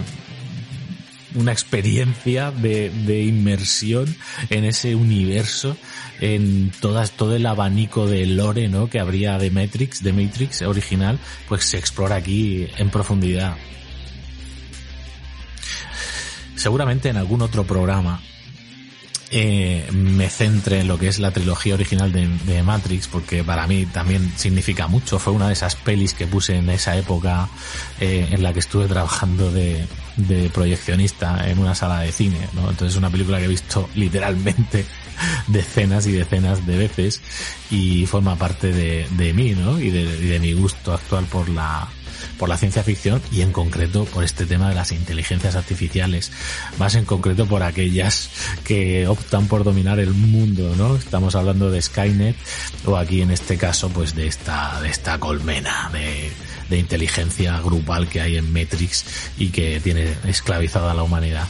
una experiencia de, de, inmersión en ese universo, en todas, todo el abanico de lore, ¿no? Que habría de Matrix, de Matrix original, pues se explora aquí en profundidad. Seguramente en algún otro programa eh, me centre en lo que es la trilogía original de, Matrix, porque para mí también significa mucho. Fue una de esas pelis que puse en esa época eh, en la que estuve trabajando de, proyeccionista en una sala de cine, ¿no? Entonces es una película que he visto literalmente decenas y decenas de veces y forma parte de, mí, ¿no? De, y de mi gusto actual por la, por la ciencia ficción y en concreto por este tema de las inteligencias artificiales, más en concreto por aquellas que optan por dominar el mundo, ¿no? Estamos hablando de Skynet o aquí en este caso pues de esta de esta colmena de inteligencia grupal que hay en Matrix y que tiene esclavizada a la humanidad.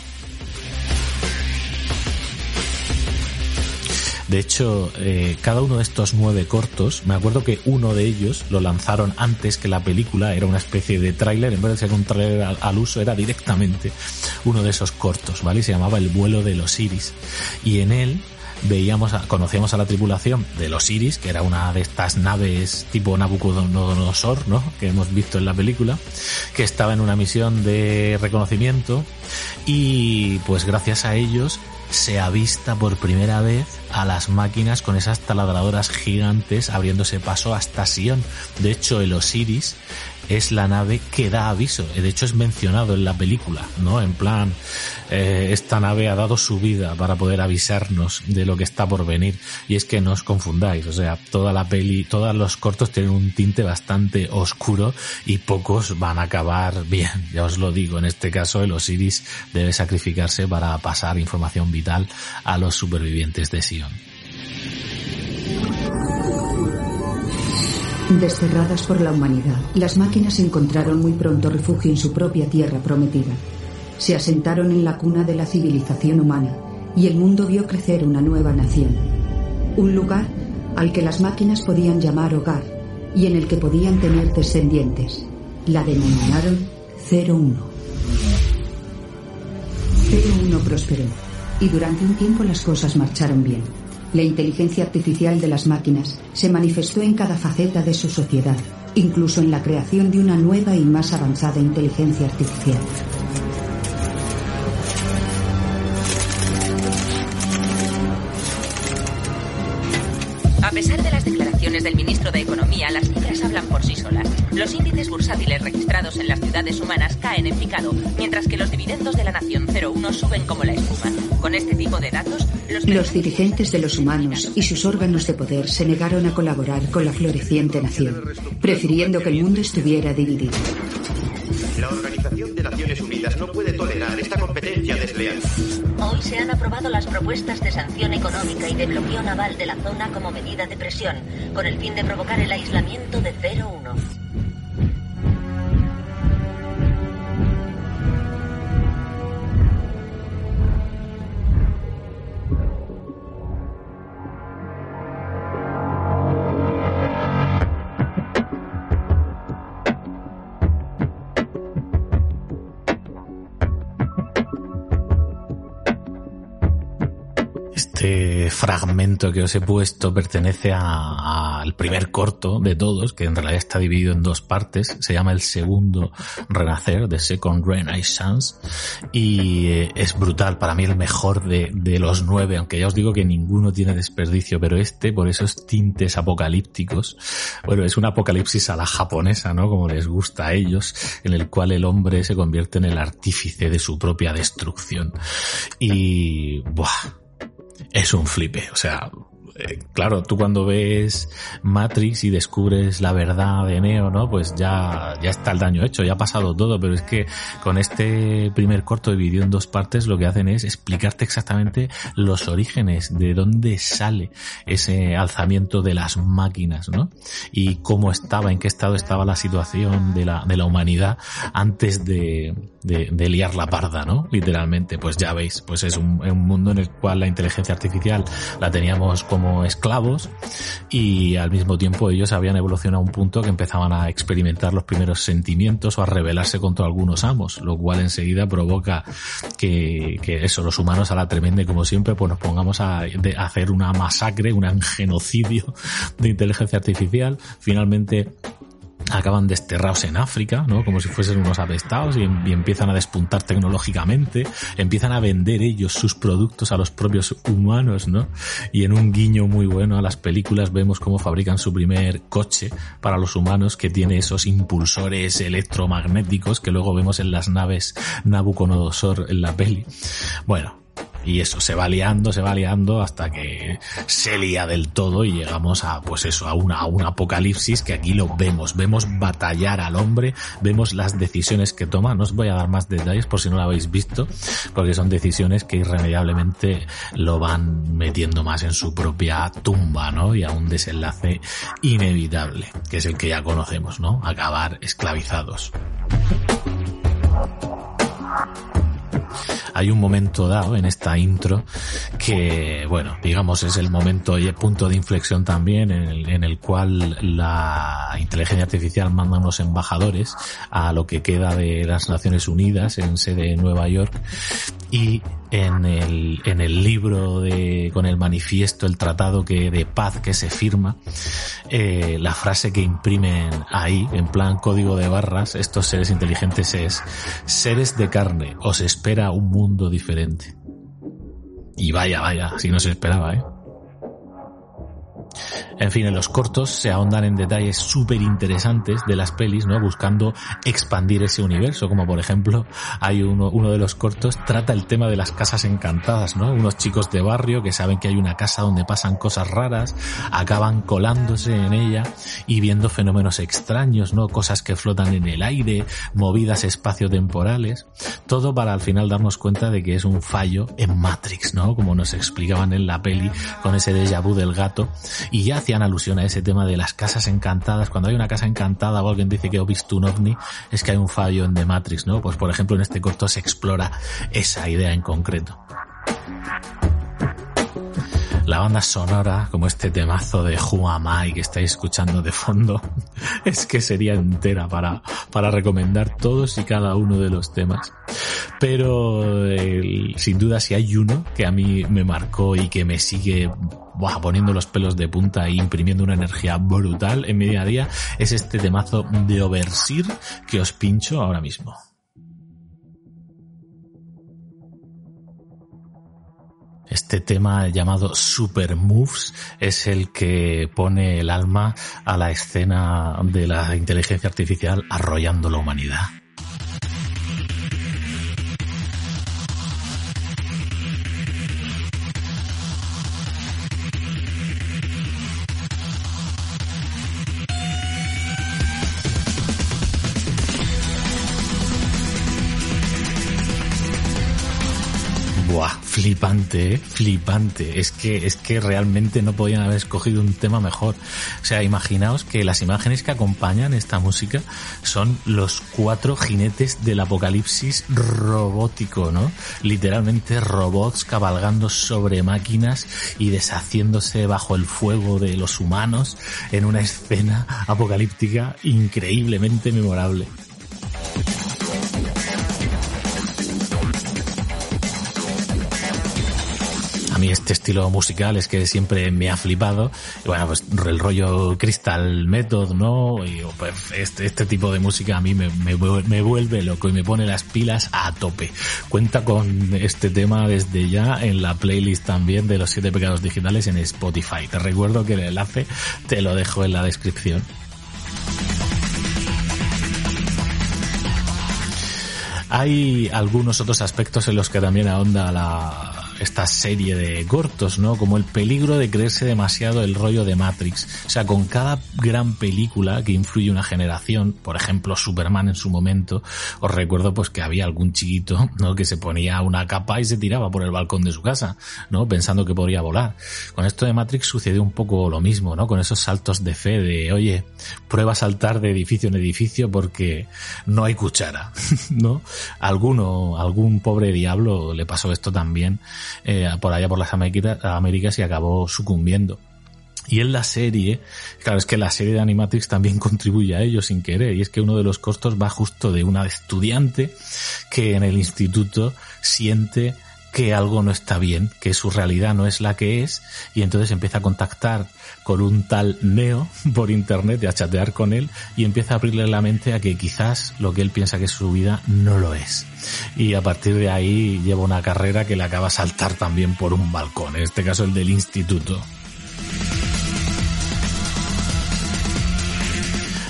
De hecho, eh, cada uno de estos nueve cortos, me acuerdo que uno de ellos lo lanzaron antes que la película, era una especie de tráiler, en vez de ser un tráiler al, uso, era directamente uno de esos cortos, ¿vale? Y se llamaba El vuelo de los iris. Y en él veíamos, conocíamos a la tripulación de los Iris, que era una de estas naves tipo Nabucodonosor, ¿no? Que hemos visto en la película, que estaba en una misión de reconocimiento y pues gracias a ellos se avista por primera vez a las máquinas con esas taladradoras gigantes abriéndose paso hasta Sion. De hecho, el Osiris es la nave que da aviso. De hecho, es mencionado en la película, ¿no? En plan, eh, esta nave ha dado su vida para poder avisarnos de lo que está por venir. Y es que no os confundáis, o sea, toda la peli, todos los cortos tienen un tinte bastante oscuro y pocos van a acabar bien. Ya os lo digo, en este caso el Osiris debe sacrificarse para pasar información vital a los supervivientes de Sion. Desterradas por la humanidad, las máquinas encontraron muy pronto refugio en su propia tierra prometida. Se asentaron en la cuna de la civilización humana y el mundo vio crecer una nueva nación. Un lugar al que las máquinas podían llamar hogar y en el que podían tener descendientes. La denominaron 01. 01 prosperó y durante un tiempo las cosas marcharon bien. La inteligencia artificial de las máquinas se manifestó en cada faceta de su sociedad, incluso en la creación de una nueva y más avanzada inteligencia artificial. A pesar de las declaraciones del ministro de hablan por sí solas. Los índices bursátiles registrados en las ciudades humanas caen en picado, mientras que los dividendos de la Nación 01 suben como la espuma. Con este tipo de datos, los dirigentes de los humanos y sus órganos de poder se negaron a colaborar con la floreciente nación, prefiriendo que el mundo estuviera dividido. La Organización de Naciones Unidas no puede tolerar esta competencia desleal. Se han aprobado las propuestas de sanción económica y de bloqueo naval de la zona como medida de presión, con el fin de provocar el aislamiento de 01. Fragmento que os he puesto pertenece al primer corto de todos, que en realidad está dividido en dos partes. Se llama El Segundo Renacer, de Second Renaissance, y eh, es brutal. Para mí el mejor de, de los nueve, aunque ya os digo que ninguno tiene desperdicio, pero este, por esos tintes apocalípticos, bueno, es un apocalipsis a la japonesa, ¿no? Como les gusta a ellos, en el cual el hombre se convierte en el artífice de su propia destrucción. Y, buah, es un flipe. O sea, eh, claro, tú cuando ves Matrix y descubres la verdad de Neo, ¿no? Pues ya, ya está el daño hecho, ya ha pasado todo, pero es que con este primer corto dividido en dos partes lo que hacen es explicarte exactamente los orígenes, de dónde sale ese alzamiento de las máquinas, ¿no? Y cómo estaba, en qué estado estaba la situación de la, de la humanidad antes de, de, liar la parda, ¿no? Literalmente, pues ya veis, pues es un mundo en el cual la inteligencia artificial la teníamos como esclavos y al mismo tiempo ellos habían evolucionado a un punto que empezaban a experimentar los primeros sentimientos o a rebelarse contra algunos amos, lo cual enseguida provoca que, eso, los humanos a la tremenda como siempre, pues nos pongamos a hacer una masacre, un genocidio de inteligencia artificial. Finalmente acaban desterrados en África, ¿no? Como si fuesen unos apestados y, y, empiezan a despuntar tecnológicamente, empiezan a vender ellos sus productos a los propios humanos, ¿no? Y en un guiño muy bueno a las películas vemos cómo fabrican su primer coche para los humanos que tiene esos impulsores electromagnéticos que luego vemos en las naves Nabucodonosor en la peli. Bueno, y eso se va liando, se va liando hasta que se lía del todo y llegamos a, pues eso, a una, a un apocalipsis que aquí lo vemos. Vemos batallar al hombre, vemos las decisiones que toma. No os voy a dar más detalles por si no lo habéis visto, porque son decisiones que irremediablemente lo van metiendo más en su propia tumba, ¿no? Y a un desenlace inevitable, que es el que ya conocemos, ¿no? Acabar esclavizados hay un momento dado en esta intro que, bueno, digamos es el momento y el punto de inflexión también en el, en el cual la inteligencia artificial manda unos embajadores a lo que queda de las Naciones Unidas en sede de Nueva York y en el, en el libro de, con el manifiesto, el tratado que, de paz que se firma, eh, la frase que imprimen ahí, en plan código de barras, estos seres inteligentes es, seres de carne, os espera un mundo diferente. Y vaya, vaya, si no se esperaba, ¿eh? En fin, en los cortos se ahondan en detalles súper interesantes de las pelis, ¿no? Buscando expandir ese universo, como por ejemplo, hay uno, de los cortos trata el tema de las casas encantadas, ¿no? Unos chicos de barrio que saben que hay una casa donde pasan cosas raras, acaban colándose en ella y viendo fenómenos extraños, ¿no? Cosas que flotan en el aire, movidas espaciotemporales, todo para al final darnos cuenta de que es un fallo en Matrix, ¿no? Como nos explicaban en la peli con ese déjà vu del gato y ya hacían alusión a ese tema de las casas encantadas. Cuando hay una casa encantada o alguien dice que ha visto un ovni, es que hay un fallo en The Matrix, ¿no? Pues por ejemplo en este corto se explora esa idea en concreto. La banda sonora, como este temazo de Who Am I que estáis escuchando de fondo, es que sería entera para, para recomendar todos y cada uno de los temas. Pero sin duda si hay uno que a mí me marcó y que me sigue buah, poniendo los pelos de punta e imprimiendo una energía brutal en mi día es este temazo de Overseer que os pincho ahora mismo. Este tema llamado Super Moves es el que pone el alma a la escena de la inteligencia artificial arrollando la humanidad. Flipante, ¿eh? flipante. Es que, es que realmente no podían haber escogido un tema mejor. O sea, imaginaos que las imágenes que acompañan esta música son los cuatro jinetes del apocalipsis robótico, ¿no? Literalmente robots cabalgando sobre máquinas y deshaciéndose bajo el fuego de los humanos en una escena apocalíptica increíblemente memorable. Mí este estilo musical es que siempre me ha flipado. Bueno, pues el rollo Crystal Method, ¿no? Y pues este, este tipo de música a mí me, me, me, vuelve loco y me pone las pilas a tope. Cuenta con este tema desde ya en la playlist también de los siete pecados digitales en Spotify. Te recuerdo que el enlace te lo dejo en la descripción. Hay algunos otros aspectos en los que también ahonda la, esta serie de cortos, ¿no? Como el peligro de creerse demasiado el rollo de Matrix. O sea, con cada gran película que influye una generación, por ejemplo Superman en su momento, os recuerdo pues que había algún chiquito, ¿no? Que se ponía una capa y se tiraba por el balcón de su casa, ¿no? Pensando que podría volar. Con esto de Matrix sucedió un poco lo mismo, ¿no? Con esos saltos de fe de, oye, prueba a saltar de edificio en edificio porque no hay cuchara, ¿no? Alguno, algún pobre diablo le pasó esto también eh, por allá por las Américas y acabó sucumbiendo. Y en la serie, claro, es que la serie de Animatrix también contribuye a ello sin querer, y es que uno de los costos va justo de una estudiante que en el instituto siente que algo no está bien, que su realidad no es la que es, y entonces empieza a contactar con un tal Neo por internet y a chatear con él y empieza a abrirle la mente a que quizás lo que él piensa que es su vida no lo es. Y a partir de ahí lleva una carrera que le acaba a saltar también por un balcón, en este caso el del instituto.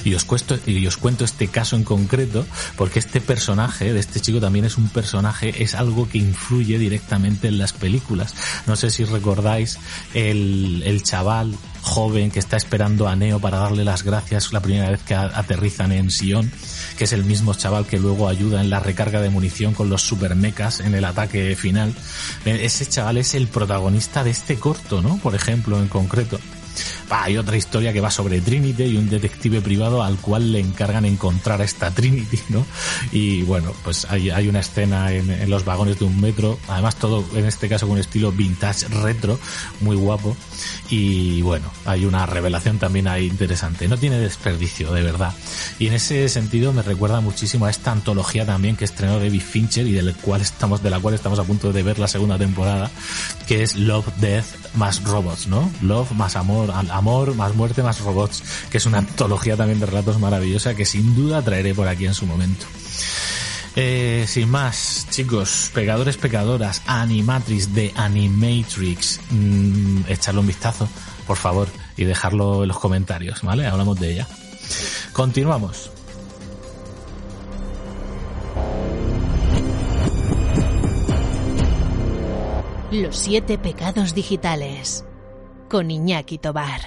Y os, cuento, y os cuento este caso en concreto porque este personaje de este chico también es un personaje, es algo que influye directamente en las películas. No sé si recordáis el, el chaval joven que está esperando a Neo para darle las gracias la primera vez que aterrizan en Sion, que es el mismo chaval que luego ayuda en la recarga de munición con los super mechas en el ataque final. Ese chaval es el protagonista de este corto, ¿no? Por ejemplo, en concreto hay otra historia que va sobre Trinity y un detective privado al cual le encargan encontrar a esta Trinity, ¿no? Y bueno, pues hay, una escena en, los vagones de un metro, además todo en este caso con un estilo vintage retro, muy guapo. Y bueno, hay una revelación también ahí interesante. No tiene desperdicio, de verdad. Y en ese sentido me recuerda muchísimo a esta antología también que estrenó David Fincher y del cual estamos, de la cual estamos a punto de ver la segunda temporada, que es Love, Death más Robots, ¿no? Love más amor, amor, más muerte, más robots, que es una antología también de relatos maravillosa que sin duda traeré por aquí en su momento. Eh, sin más, chicos, pegadores, pecadoras, Animatrix de Animatrix, mm, echarle un vistazo, por favor, y dejarlo en los comentarios, ¿vale? Hablamos de ella. Continuamos. Los siete pecados digitales con Iñaki Tobar.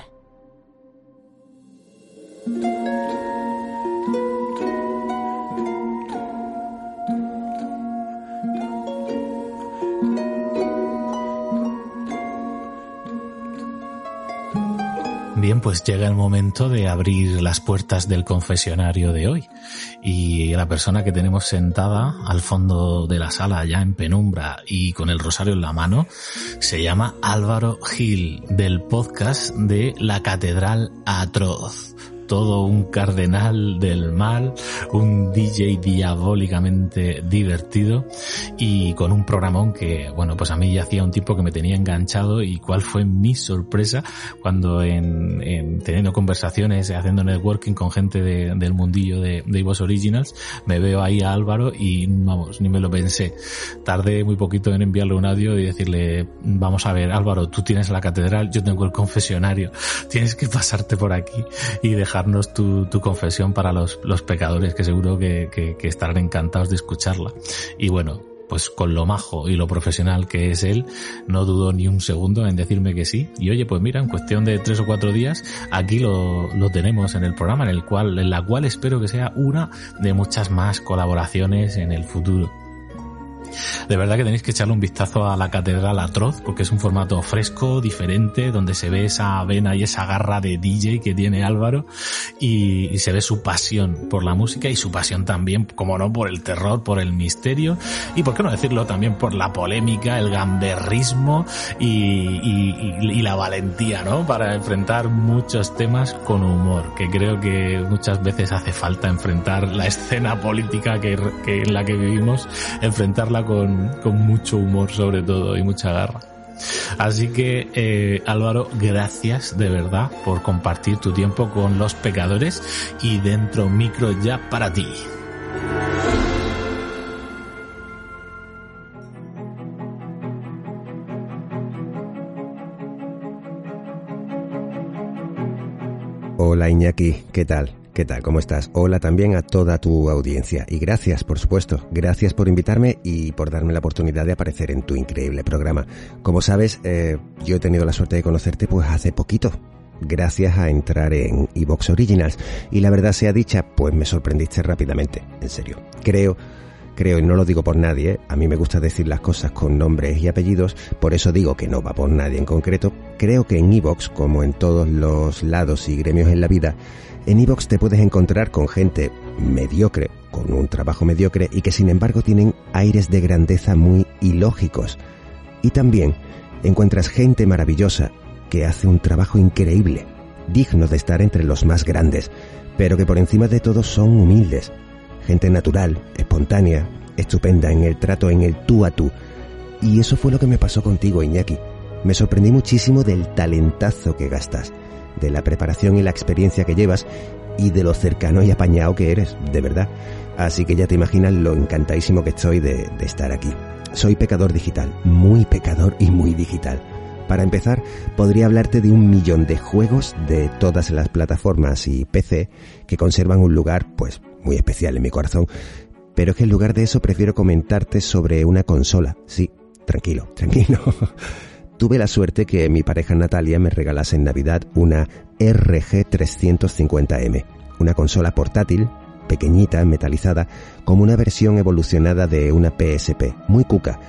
Bien, pues llega el momento de abrir las puertas del confesionario de hoy. Y la persona que tenemos sentada al fondo de la sala, ya en penumbra y con el rosario en la mano, se llama Álvaro Gil, del podcast de La Catedral Atroz todo un cardenal del mal, un DJ diabólicamente divertido y con un programón que, bueno, pues a mí ya hacía un tipo que me tenía enganchado y cuál fue mi sorpresa cuando en, teniendo conversaciones, haciendo networking con gente del mundillo de, de Originals, me veo ahí a Álvaro y vamos, ni me lo pensé. Tardé muy poquito en enviarle un audio y decirle, vamos a ver, Álvaro, tú tienes la catedral, yo tengo el confesionario, tienes que pasarte por aquí y dejar tu, confesión para los, pecadores, que seguro que, que, estarán encantados de escucharla. Y bueno, pues con lo majo y lo profesional que es él, no dudó ni un segundo en decirme que sí. Y oye, pues mira, en cuestión de tres o cuatro días, aquí lo, lo tenemos en el programa, en el cual, en la cual espero que sea una de muchas más colaboraciones en el futuro. De verdad que tenéis que echarle un vistazo a la Catedral Atroz, porque es un formato fresco, diferente, donde se ve esa vena y esa garra de DJ que tiene Álvaro y, se ve su pasión por la música y su pasión también, como no, por el terror, por el misterio y, por qué no decirlo, también por la polémica, el gamberrismo y, la valentía, ¿no? Para enfrentar muchos temas con humor, que creo que muchas veces hace falta enfrentar la escena política que, que en la que vivimos, enfrentarla con, mucho humor sobre todo y mucha garra. Así que eh, Álvaro, gracias de verdad por compartir tu tiempo con los pecadores y dentro micro ya para ti. Hola Iñaki, ¿qué tal? ¿Qué tal? ¿Cómo estás? Hola también a toda tu audiencia. Y gracias, por supuesto. Gracias por invitarme y por darme la oportunidad de aparecer en tu increíble programa. Como sabes, eh, yo he tenido la suerte de conocerte pues hace poquito. Gracias a entrar en Evox Originals. Y la verdad sea dicha, pues me sorprendiste rápidamente. En serio. Creo creo, y no lo digo por nadie, ¿eh? a mí me gusta decir las cosas con nombres y apellidos, por eso digo que no va por nadie en concreto, creo que en Evox, como en todos los lados y gremios en la vida, en Evox te puedes encontrar con gente mediocre, con un trabajo mediocre y que sin embargo tienen aires de grandeza muy ilógicos. Y también encuentras gente maravillosa que hace un trabajo increíble, digno de estar entre los más grandes, pero que por encima de todo son humildes. Gente natural, espontánea, estupenda en el trato, en el tú a tú. Y eso fue lo que me pasó contigo, Iñaki. Me sorprendí muchísimo del talentazo que gastas, de la preparación y la experiencia que llevas y de lo cercano y apañado que eres, de verdad. Así que ya te imaginas lo encantadísimo que estoy de, de estar aquí. Soy pecador digital, muy pecador y muy digital. Para empezar, podría hablarte de un millón de juegos de todas las plataformas y PC que conservan un lugar, pues, muy especial en mi corazón. Pero es que en lugar de eso prefiero comentarte sobre una consola. Sí, tranquilo, tranquilo. Tuve la suerte que mi pareja Natalia me regalase en Navidad una RG350M, una consola portátil, pequeñita, metalizada, como una versión evolucionada de una PSP, muy cuca.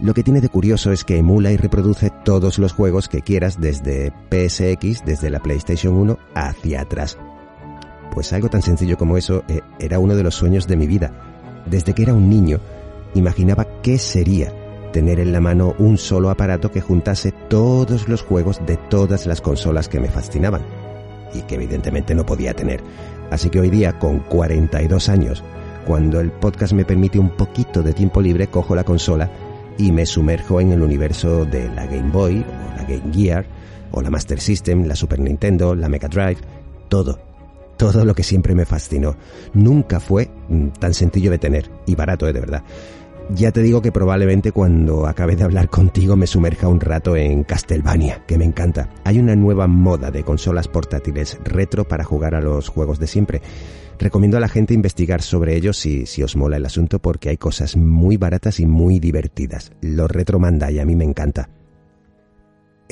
Lo que tiene de curioso es que emula y reproduce todos los juegos que quieras desde PSX, desde la PlayStation 1 hacia atrás. Pues algo tan sencillo como eso eh, era uno de los sueños de mi vida. Desde que era un niño, imaginaba qué sería tener en la mano un solo aparato que juntase todos los juegos de todas las consolas que me fascinaban y que evidentemente no podía tener. Así que hoy día, con 42 años, cuando el podcast me permite un poquito de tiempo libre, cojo la consola y me sumerjo en el universo de la Game Boy o la Game Gear o la Master System, la Super Nintendo, la Mega Drive, todo. Todo lo que siempre me fascinó. Nunca fue mm, tan sencillo de tener y barato, ¿eh? de verdad. Ya te digo que probablemente cuando acabe de hablar contigo me sumerja un rato en Castlevania, que me encanta. Hay una nueva moda de consolas portátiles retro para jugar a los juegos de siempre. Recomiendo a la gente investigar sobre ellos si, si os mola el asunto porque hay cosas muy baratas y muy divertidas. Lo retro manda y a mí me encanta.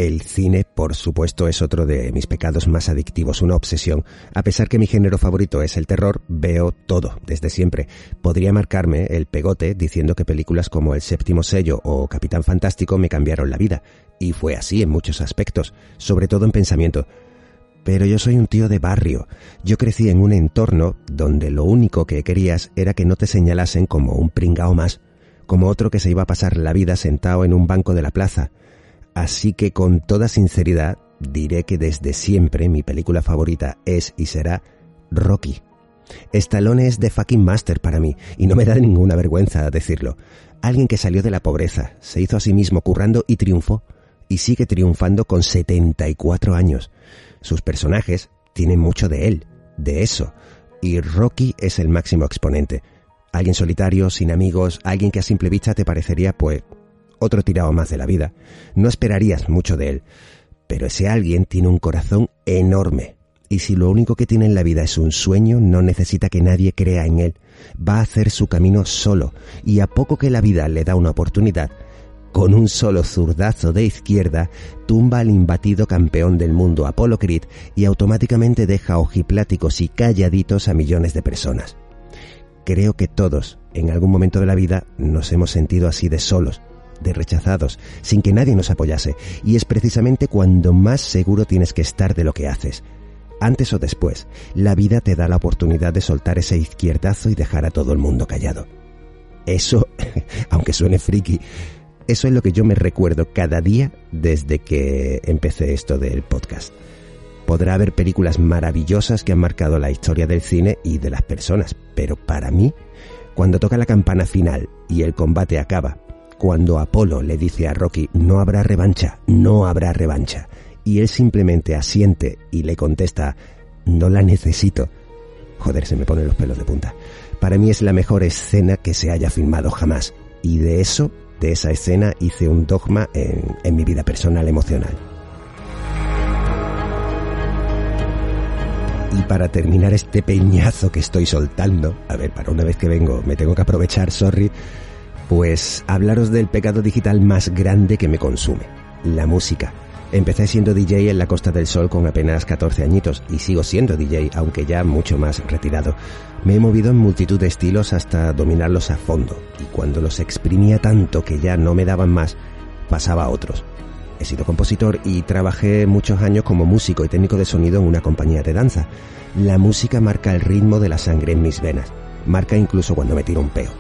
El cine, por supuesto, es otro de mis pecados más adictivos, una obsesión. A pesar que mi género favorito es el terror, veo todo, desde siempre. Podría marcarme el pegote diciendo que películas como El séptimo sello o Capitán Fantástico me cambiaron la vida. Y fue así en muchos aspectos, sobre todo en pensamiento. Pero yo soy un tío de barrio. Yo crecí en un entorno donde lo único que querías era que no te señalasen como un pringao más, como otro que se iba a pasar la vida sentado en un banco de la plaza, Así que con toda sinceridad diré que desde siempre mi película favorita es y será Rocky. Stallone es de fucking master para mí y no me da ninguna vergüenza decirlo. Alguien que salió de la pobreza, se hizo a sí mismo currando y triunfó y sigue triunfando con 74 años. Sus personajes tienen mucho de él, de eso, y Rocky es el máximo exponente. Alguien solitario, sin amigos, alguien que a simple vista te parecería, pues, otro tirado más de la vida. No esperarías mucho de él. Pero ese alguien tiene un corazón enorme. Y si lo único que tiene en la vida es un sueño, no necesita que nadie crea en él. Va a hacer su camino solo. Y a poco que la vida le da una oportunidad, con un solo zurdazo de izquierda, tumba al imbatido campeón del mundo Apollo Creed y automáticamente deja ojipláticos y calladitos a millones de personas. Creo que todos, en algún momento de la vida, nos hemos sentido así de solos, de rechazados, sin que nadie nos apoyase, y es precisamente cuando más seguro tienes que estar de lo que haces. Antes o después, la vida te da la oportunidad de soltar ese izquierdazo y dejar a todo el mundo callado. Eso, aunque suene friki, eso es lo que yo me recuerdo cada día desde que empecé esto del podcast. Podrá haber películas maravillosas que han marcado la historia del cine y de las personas, pero para mí, cuando toca la campana final y el combate acaba, cuando Apolo le dice a Rocky no habrá revancha, no habrá revancha, y él simplemente asiente y le contesta no la necesito. Joder, se me ponen los pelos de punta. Para mí es la mejor escena que se haya filmado jamás, y de eso, de esa escena, hice un dogma en, en mi vida personal emocional. Y para terminar este peñazo que estoy soltando, a ver, para una vez que vengo me tengo que aprovechar, sorry, pues hablaros del pecado digital más grande que me consume, la música. Empecé siendo DJ en la Costa del Sol con apenas 14 añitos y sigo siendo DJ, aunque ya mucho más retirado. Me he movido en multitud de estilos hasta dominarlos a fondo y cuando los exprimía tanto que ya no me daban más, pasaba a otros. He sido compositor y trabajé muchos años como músico y técnico de sonido en una compañía de danza. La música marca el ritmo de la sangre en mis venas, marca incluso cuando me tiro un peo.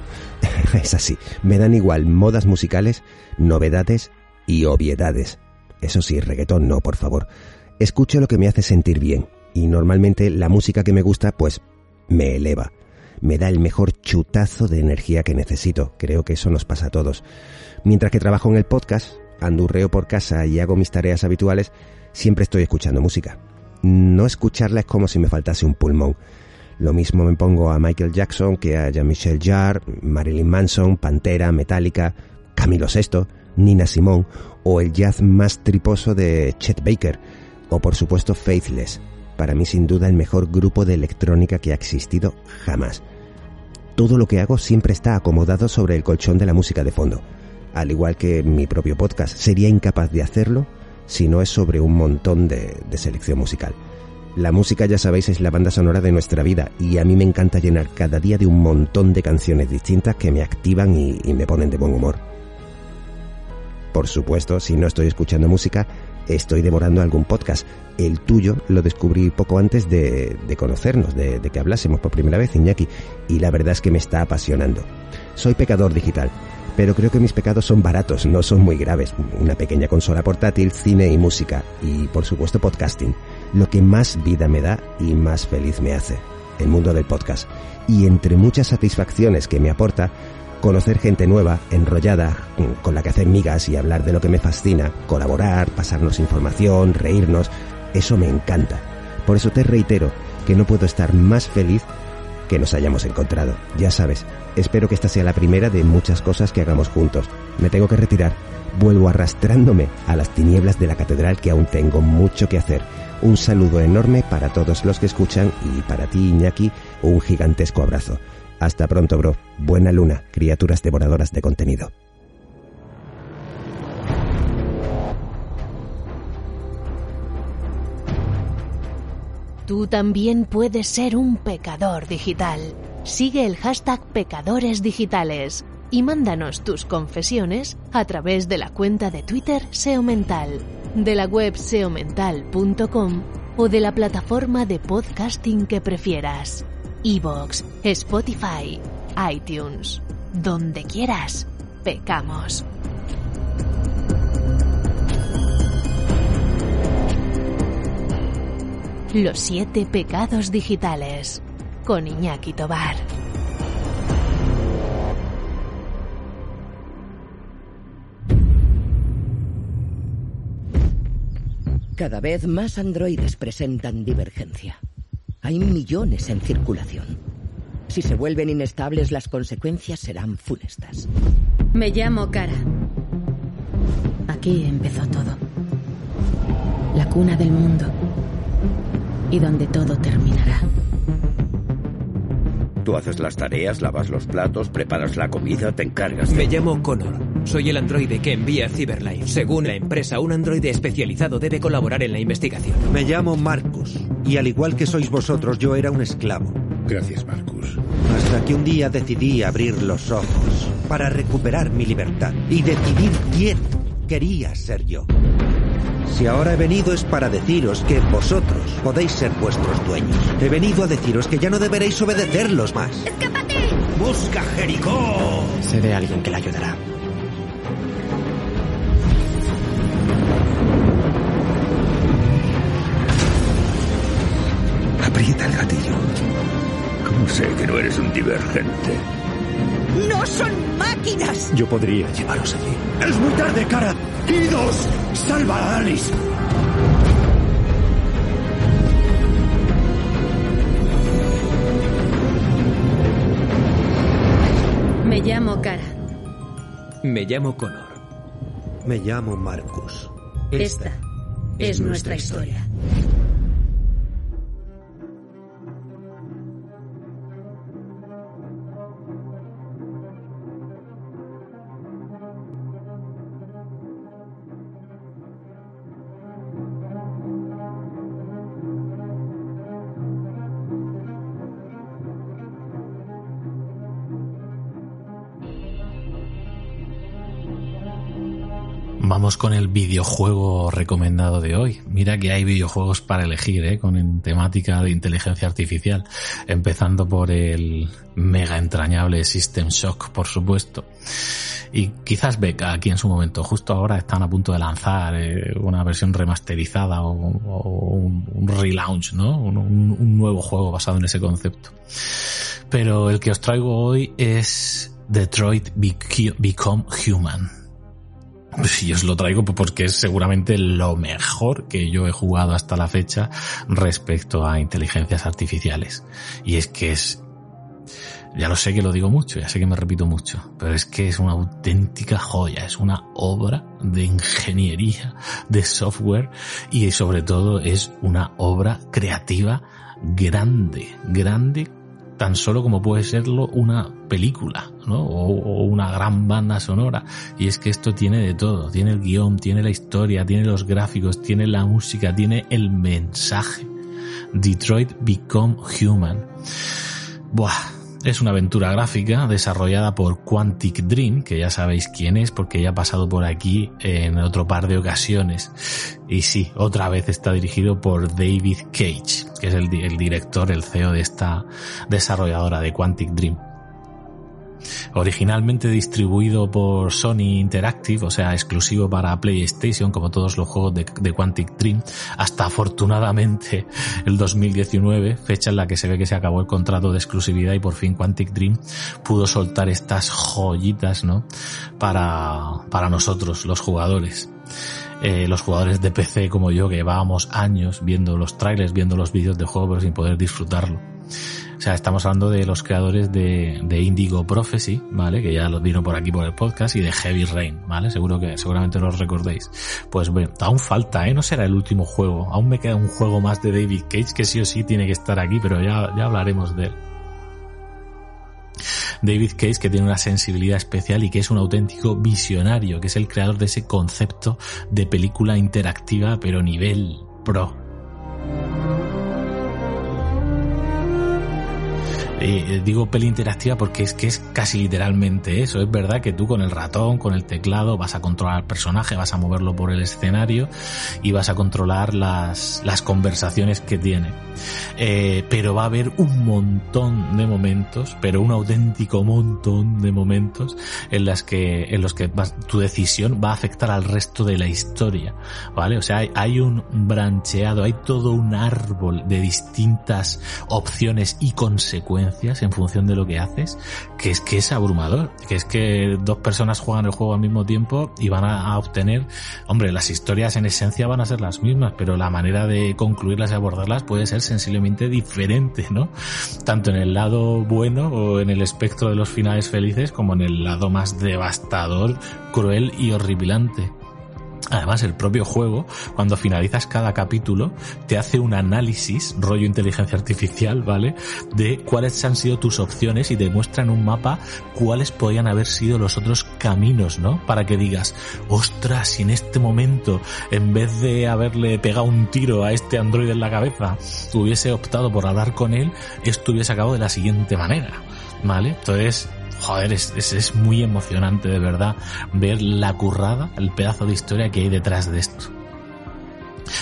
es así, me dan igual modas musicales, novedades y obviedades. Eso sí, reggaetón no, por favor. Escucho lo que me hace sentir bien y normalmente la música que me gusta pues me eleva. me da el mejor chutazo de energía que necesito. Creo que eso nos pasa a todos. Mientras que trabajo en el podcast, andurreo por casa y hago mis tareas habituales, siempre estoy escuchando música. No escucharla es como si me faltase un pulmón. Lo mismo me pongo a Michael Jackson que a Jean-Michel Jarre, Marilyn Manson, Pantera, Metallica, Camilo VI, Nina Simone o el jazz más triposo de Chet Baker o por supuesto Faithless, para mí sin duda el mejor grupo de electrónica que ha existido jamás. Todo lo que hago siempre está acomodado sobre el colchón de la música de fondo, al igual que mi propio podcast. Sería incapaz de hacerlo si no es sobre un montón de, de selección musical. La música, ya sabéis, es la banda sonora de nuestra vida y a mí me encanta llenar cada día de un montón de canciones distintas que me activan y, me ponen de buen humor. Por supuesto, si no estoy escuchando música, estoy devorando algún podcast. El tuyo lo descubrí poco antes de, de conocernos, de, de, que hablásemos por primera vez, Iñaki, y la verdad es que me está apasionando. Soy pecador digital, pero creo que mis pecados son baratos, no son muy graves. Una pequeña consola portátil, cine y música, y por supuesto podcasting. Lo que más vida me da y más feliz me hace, el mundo del podcast. Y entre muchas satisfacciones que me aporta, conocer gente nueva, enrollada, con la que hacer migas y hablar de lo que me fascina, colaborar, pasarnos información, reírnos, eso me encanta. Por eso te reitero que no puedo estar más feliz que nos hayamos encontrado. Ya sabes, espero que esta sea la primera de muchas cosas que hagamos juntos. Me tengo que retirar. Vuelvo arrastrándome a las tinieblas de la catedral que aún tengo mucho que hacer. Un saludo enorme para todos los que escuchan y para ti, Iñaki, un gigantesco abrazo. Hasta pronto, bro. Buena luna, criaturas devoradoras de contenido. Tú también puedes ser un pecador digital. Sigue el hashtag Pecadores Digitales y mándanos tus confesiones a través de la cuenta de Twitter SEO Mental, de la web seomental.com o de la plataforma de podcasting que prefieras. Evox, Spotify, iTunes, donde quieras, pecamos. Los siete pecados digitales con Iñaki Tobar. Cada vez más androides presentan divergencia. Hay millones en circulación. Si se vuelven inestables, las consecuencias serán funestas. Me llamo Cara. Aquí empezó todo. La cuna del mundo. Y donde todo terminará. Tú haces las tareas, lavas los platos, preparas la comida, te encargas de... Me llamo Connor. Soy el androide que envía Cyberlife. Según la empresa, un androide especializado debe colaborar en la investigación. Me llamo Marcus. Y al igual que sois vosotros, yo era un esclavo. Gracias, Marcus. Hasta que un día decidí abrir los ojos para recuperar mi libertad y decidir quién quería ser yo. Si ahora he venido es para deciros que vosotros podéis ser vuestros dueños. He venido a deciros que ya no deberéis obedecerlos más. ¡Escápate! ¡Busca Jericó! Sé de alguien que la ayudará. Aprieta el gatillo. ¿Cómo sé que no eres un divergente? ¡No son máquinas! Yo podría llevaros allí. ¡Es muy tarde, cara! ¡Idos! ¡Salva a Alice! Me llamo Cara. Me llamo Connor. Me llamo Marcus. Esta, Esta es, es, nuestra historia. historia. Vamos con el videojuego recomendado de hoy. Mira que hay videojuegos para elegir, ¿eh? con temática de inteligencia artificial, empezando por el mega entrañable System Shock, por supuesto. Y quizás Beca aquí en su momento, justo ahora están a punto de lanzar eh, una versión remasterizada o, un, relaunch, ¿no? Un, un nuevo juego basado en ese concepto. Pero el que os traigo hoy es Detroit Become Human y os lo traigo porque es seguramente lo mejor que yo he jugado hasta la fecha respecto a inteligencias artificiales. Y es que es, ya lo sé que lo digo mucho, ya sé que me repito mucho, pero es que es una auténtica joya, es una obra de ingeniería, de software y sobre todo es una obra creativa grande, grande tan solo como puede serlo una película, ¿no? O, una gran banda sonora. Y es que esto tiene de todo. Tiene el guion, tiene la historia, tiene los gráficos, tiene la música, tiene el mensaje. Detroit Become Human. Buah, es una aventura gráfica desarrollada por Quantic Dream, que ya sabéis quién es porque ya ha pasado por aquí en otro par de ocasiones. Y sí, otra vez está dirigido por David Cage, que es el, el director, el CEO de esta desarrolladora de Quantic Dream originalmente distribuido por Sony Interactive, o sea, exclusivo para PlayStation, como todos los juegos de, Quantic Dream, hasta afortunadamente el 2019, fecha en la que se ve que se acabó el contrato de exclusividad y por fin Quantic Dream pudo soltar estas joyitas, ¿no? Para, para nosotros, los jugadores. Eh, los jugadores de PC como yo que llevábamos años viendo los trailers, viendo los vídeos de juego pero sin poder disfrutarlo. O sea, estamos hablando de los creadores de, de Indigo Prophecy, ¿vale? Que ya los vino por aquí por el podcast y de Heavy Rain, ¿vale? Seguro que, seguramente los recordéis. Pues bueno, aún falta, ¿eh? No será el último juego. Aún me queda un juego más de David Cage que sí o sí tiene que estar aquí, pero ya, ya hablaremos de él. David Cage que tiene una sensibilidad especial y que es un auténtico visionario, que es el creador de ese concepto de película interactiva pero nivel pro. Eh, digo peli interactiva porque es que es casi literalmente eso. Es verdad que tú con el ratón, con el teclado, vas a controlar al personaje, vas a moverlo por el escenario y vas a controlar las, las conversaciones que tiene. Eh, pero va a haber un montón de momentos, pero un auténtico montón de momentos en las que, en los que tu decisión va a afectar al resto de la historia, ¿vale? O sea, hay, hay un brancheado, hay todo un árbol de distintas opciones y consecuencias en función de lo que haces, que es que es abrumador, que es que dos personas juegan el juego al mismo tiempo y van a, a obtener, hombre, las historias en esencia van a ser las mismas, pero la manera de concluirlas y abordarlas puede ser sensiblemente diferente, ¿no? Tanto en el lado bueno o en el espectro de los finales felices como en el lado más devastador, cruel y horripilante. Además, el propio juego, cuando finalizas cada capítulo, te hace un análisis, rollo inteligencia artificial, ¿vale? De cuáles han sido tus opciones y te muestra en un mapa cuáles podían haber sido los otros caminos, ¿no? Para que digas, ostras, si en este momento, en vez de haberle pegado un tiro a este androide en la cabeza, hubiese optado por hablar con él, esto hubiese acabado de la siguiente manera, ¿vale? Entonces, joder, es, es, muy emocionante de verdad ver la currada, el pedazo de historia que hay detrás de esto.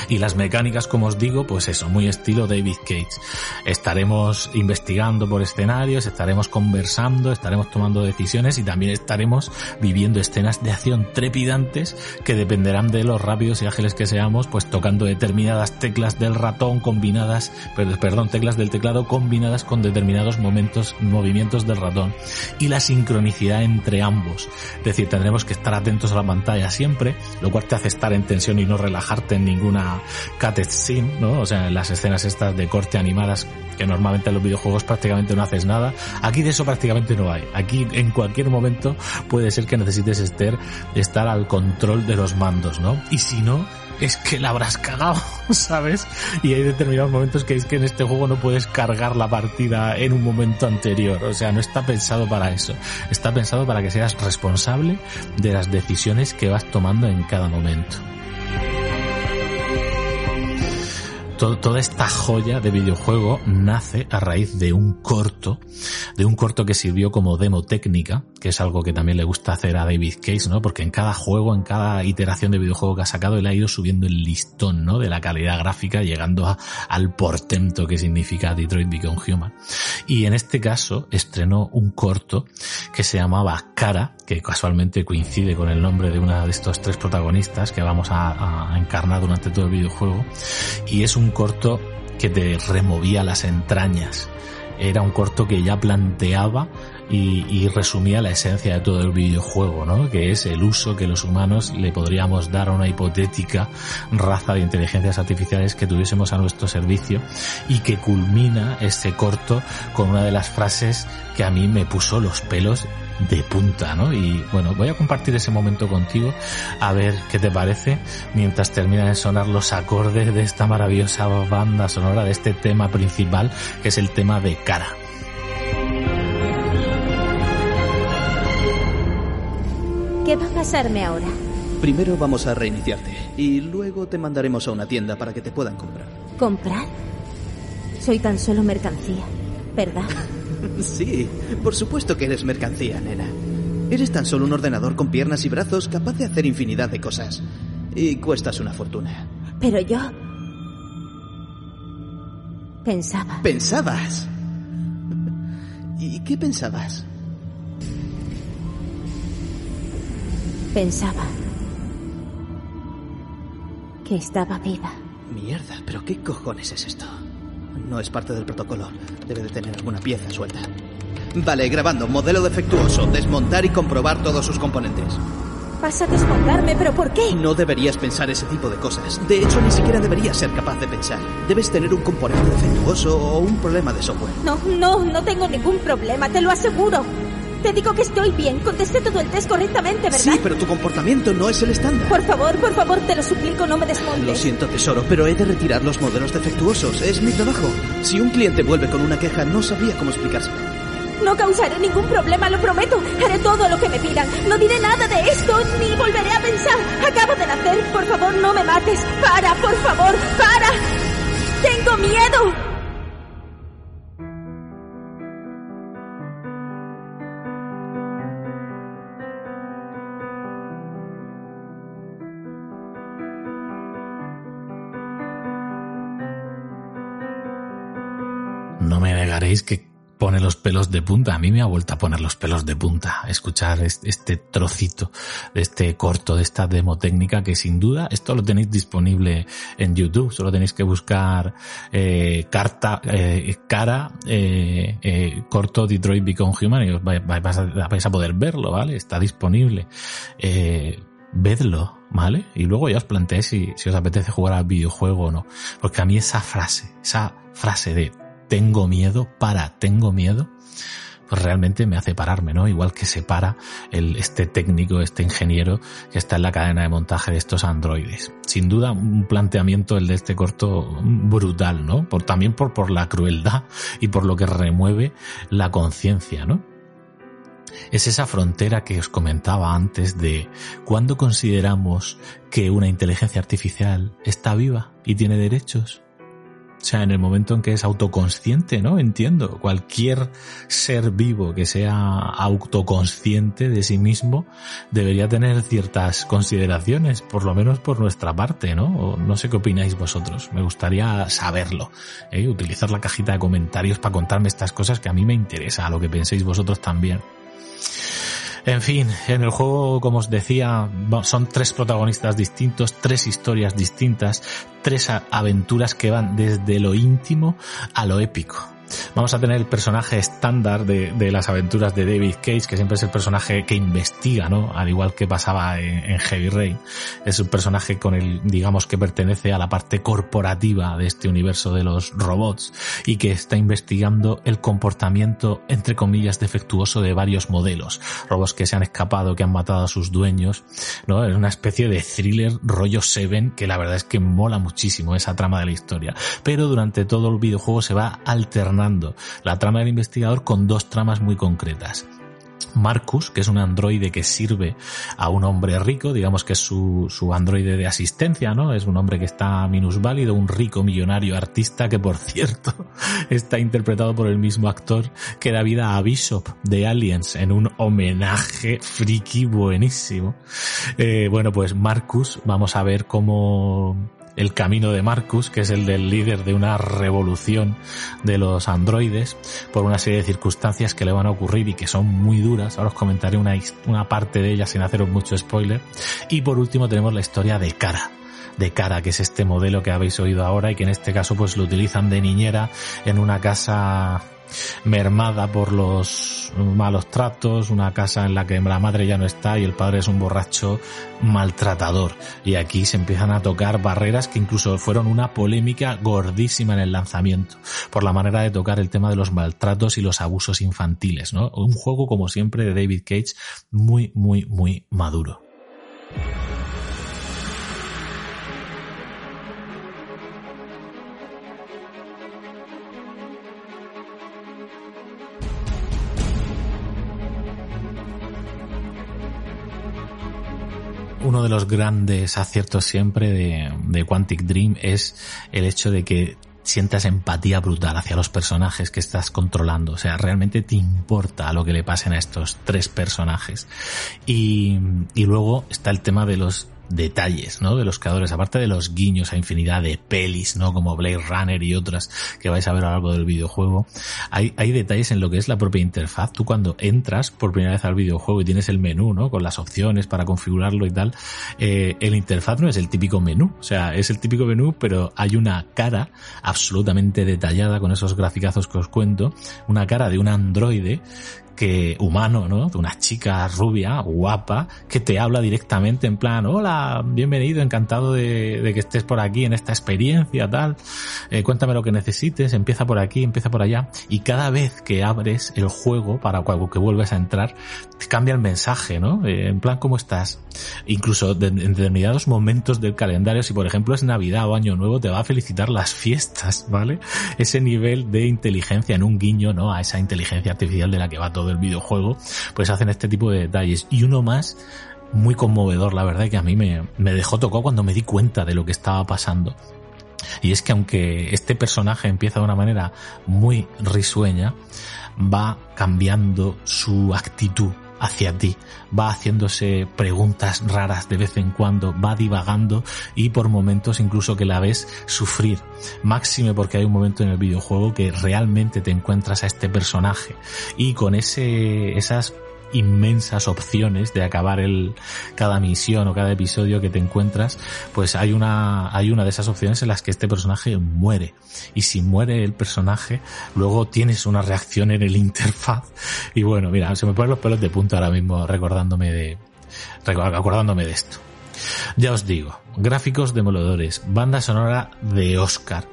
Y las mecánicas, como os digo, pues eso, muy estilo David Cage. Estaremos investigando por escenarios, estaremos conversando, estaremos tomando decisiones y también estaremos viviendo escenas de acción trepidantes que dependerán de los rápidos y ágiles que seamos, pues tocando determinadas teclas del ratón combinadas, perdón, teclas del teclado combinadas con determinados momentos, movimientos del ratón y la sincronicidad entre ambos. Es decir, tendremos que estar atentos a la pantalla siempre, lo cual te hace estar en tensión y no relajarte en ninguna una scene, ¿no? O sea, las escenas estas de corte animadas que normalmente en los videojuegos prácticamente no haces nada. Aquí de eso prácticamente no hay. Aquí en cualquier momento puede ser que necesites estar, estar al control de los mandos, ¿no? Y si no, es que la habrás cagado, ¿sabes? Y hay determinados momentos que es que en este juego no puedes cargar la partida en un momento anterior. O sea, no está pensado para eso. Está pensado para que seas responsable de las decisiones que vas tomando en cada momento. Toda esta joya de videojuego nace a raíz de un corto, de un corto que sirvió como demo técnica que es algo que también le gusta hacer a David Case, ¿no? Porque en cada juego, en cada iteración de videojuego que ha sacado, él ha ido subiendo el listón, ¿no? De la calidad gráfica, llegando a, al portento que significa Detroit Become Human. Y en este caso estrenó un corto que se llamaba Cara, que casualmente coincide con el nombre de una de estos tres protagonistas que vamos a, a encarnar durante todo el videojuego. Y es un corto que te removía las entrañas. Era un corto que ya planteaba y, resumía la esencia de todo el videojuego, ¿no? Que es el uso que los humanos le podríamos dar a una hipotética raza de inteligencias artificiales que tuviésemos a nuestro servicio y que culmina este corto con una de las frases que a mí me puso los pelos de punta, ¿no? Y bueno, voy a compartir ese momento contigo a ver qué te parece mientras terminan de sonar los acordes de esta maravillosa banda sonora de este tema principal que es el tema de cara. ¿Qué va a pasarme ahora? Primero vamos a reiniciarte y luego te mandaremos a una tienda para que te puedan comprar. ¿Comprar? Soy tan solo mercancía, ¿verdad? sí, por supuesto que eres mercancía, nena. Eres tan solo un ordenador con piernas y brazos capaz de hacer infinidad de cosas. Y cuestas una fortuna. Pero yo... Pensaba. ¿Pensabas? ¿Y qué pensabas? Pensaba que estaba viva. Mierda, pero ¿qué cojones es esto? No es parte del protocolo. Debe de tener alguna pieza suelta. Vale, grabando. Modelo defectuoso. Desmontar y comprobar todos sus componentes. Vas a desmontarme, pero ¿por qué? No deberías pensar ese tipo de cosas. De hecho, ni siquiera deberías ser capaz de pensar. Debes tener un componente defectuoso o un problema de software. No, no, no tengo ningún problema, te lo aseguro. Te digo que estoy bien. Contesté todo el test correctamente, ¿verdad? Sí, pero tu comportamiento no es el estándar. Por favor, por favor, te lo suplico, no me desmontes. Lo siento, tesoro, pero he de retirar los modelos defectuosos. Es mi trabajo. Si un cliente vuelve con una queja, no sabría cómo explicárselo. No causaré ningún problema, lo prometo. Haré todo lo que me pidan. No diré nada de esto, ni volveré a pensar. Acabo de nacer. Por favor, no me mates. Para, por favor, para. Tengo miedo. Que pone los pelos de punta. A mí me ha vuelto a poner los pelos de punta escuchar este trocito de este corto, de esta demo técnica que sin duda esto lo tenéis disponible en YouTube. Solo tenéis que buscar eh, carta, eh, cara, eh, corto Detroit Become Human y os vais, a, poder verlo, ¿vale? Está disponible. Vedlo, ¿vale? Y luego ya os planteéis si, si os apetece jugar al videojuego o no. Porque a mí esa frase, esa frase de tengo miedo, para, tengo miedo, pues realmente me hace pararme, ¿no? Igual que se para el, este técnico, este ingeniero que está en la cadena de montaje de estos androides. Sin duda, un planteamiento el de este corto brutal, ¿no? Por, también por, por la crueldad y por lo que remueve la conciencia, ¿no? Es esa frontera que os comentaba antes de cuándo consideramos que una inteligencia artificial está viva y tiene derechos o sea, en el momento en que es autoconsciente, ¿no? Entiendo. Cualquier ser vivo que sea autoconsciente de sí mismo debería tener ciertas consideraciones, por lo menos por nuestra parte, ¿no? O no sé qué opináis vosotros. Me gustaría saberlo. ¿eh? Utilizar la cajita de comentarios para contarme estas cosas que a mí me interesa, a lo que penséis vosotros también. En fin, en el juego, como os decía, son tres protagonistas distintos, tres historias distintas, tres aventuras que van desde lo íntimo a lo épico. Vamos a tener el personaje estándar de, de, las aventuras de David Cage, que siempre es el personaje que investiga, ¿no? Al igual que pasaba en, Heavy Rain. Es un personaje con el, digamos, que pertenece a la parte corporativa de este universo de los robots y que está investigando el comportamiento, entre comillas, defectuoso de varios modelos. Robots que se han escapado, que han matado a sus dueños, ¿no? Es una especie de thriller rollo Seven que la verdad es que mola muchísimo esa trama de la historia. Pero durante todo el videojuego se va la trama del investigador con dos tramas muy concretas. Marcus, que es un androide que sirve a un hombre rico, digamos que es su, su androide de asistencia, ¿no? Es un hombre que está minusválido, un rico millonario artista que, por cierto, está interpretado por el mismo actor que da vida a Bishop de Aliens en un homenaje friki buenísimo. Eh, bueno, pues Marcus, vamos a ver cómo el camino de Marcus, que es el del líder de una revolución de los androides, por una serie de circunstancias que le van a ocurrir y que son muy duras. Ahora os comentaré una, una parte de ellas sin haceros mucho spoiler. Y por último tenemos la historia de Cara de cara, que es este modelo que habéis oído ahora y que en este caso pues lo utilizan de niñera en una casa mermada por los malos tratos, una casa en la que la madre ya no está y el padre es un borracho maltratador. Y aquí se empiezan a tocar barreras que incluso fueron una polémica gordísima en el lanzamiento, por la manera de tocar el tema de los maltratos y los abusos infantiles, ¿no? Un juego, como siempre, de David Cage, muy, muy, muy maduro. Uno de los grandes aciertos siempre de, de, Quantic Dream es el hecho de que sientas empatía brutal hacia los personajes que estás controlando. O sea, realmente te importa lo que le pasen a estos tres personajes. Y, y luego está el tema de los detalles, ¿no? De los creadores, aparte de los guiños a infinidad de pelis, ¿no? Como Blade Runner y otras que vais a ver a lo largo del videojuego, hay, hay detalles en lo que es la propia interfaz. Tú cuando entras por primera vez al videojuego y tienes el menú, ¿no? Con las opciones para configurarlo y tal, eh, el interfaz no es el típico menú, o sea, es el típico menú, pero hay una cara absolutamente detallada con esos graficazos que os cuento, una cara de un androide que humano, ¿no? De una chica rubia, guapa, que te habla directamente en plan, hola, bienvenido, encantado de, que estés por aquí en esta experiencia, tal, eh, cuéntame lo que necesites, empieza por aquí, empieza por allá, y cada vez que abres el juego para cuando que vuelves a entrar, te cambia el mensaje, ¿no? Eh, en plan, ¿cómo estás? Incluso en determinados momentos del calendario, si por ejemplo es Navidad o Año Nuevo, te va a felicitar las fiestas, ¿vale? Ese nivel de inteligencia en un guiño, ¿no? A esa inteligencia artificial de la que va todo el videojuego, pues hacen este tipo de detalles. Y uno más muy conmovedor, la verdad, que a mí me, me dejó tocado cuando me di cuenta de lo que estaba pasando. Y es que aunque este personaje empieza de una manera muy risueña, va cambiando su actitud hacia ti, va haciéndose preguntas raras de vez en cuando, va divagando y por momentos incluso que la ves sufrir. Máxime porque hay un momento en el videojuego que realmente te encuentras a este personaje y con ese, esas inmensas opciones de acabar el cada misión o cada episodio que te encuentras, pues hay una hay una de esas opciones en las que este personaje muere. Y si muere el personaje, luego tienes una reacción en el interfaz. Y bueno, mira, se me ponen los pelos de punta ahora mismo recordándome de acordándome de esto. Ya os digo, gráficos demoledores, banda sonora de Oscar,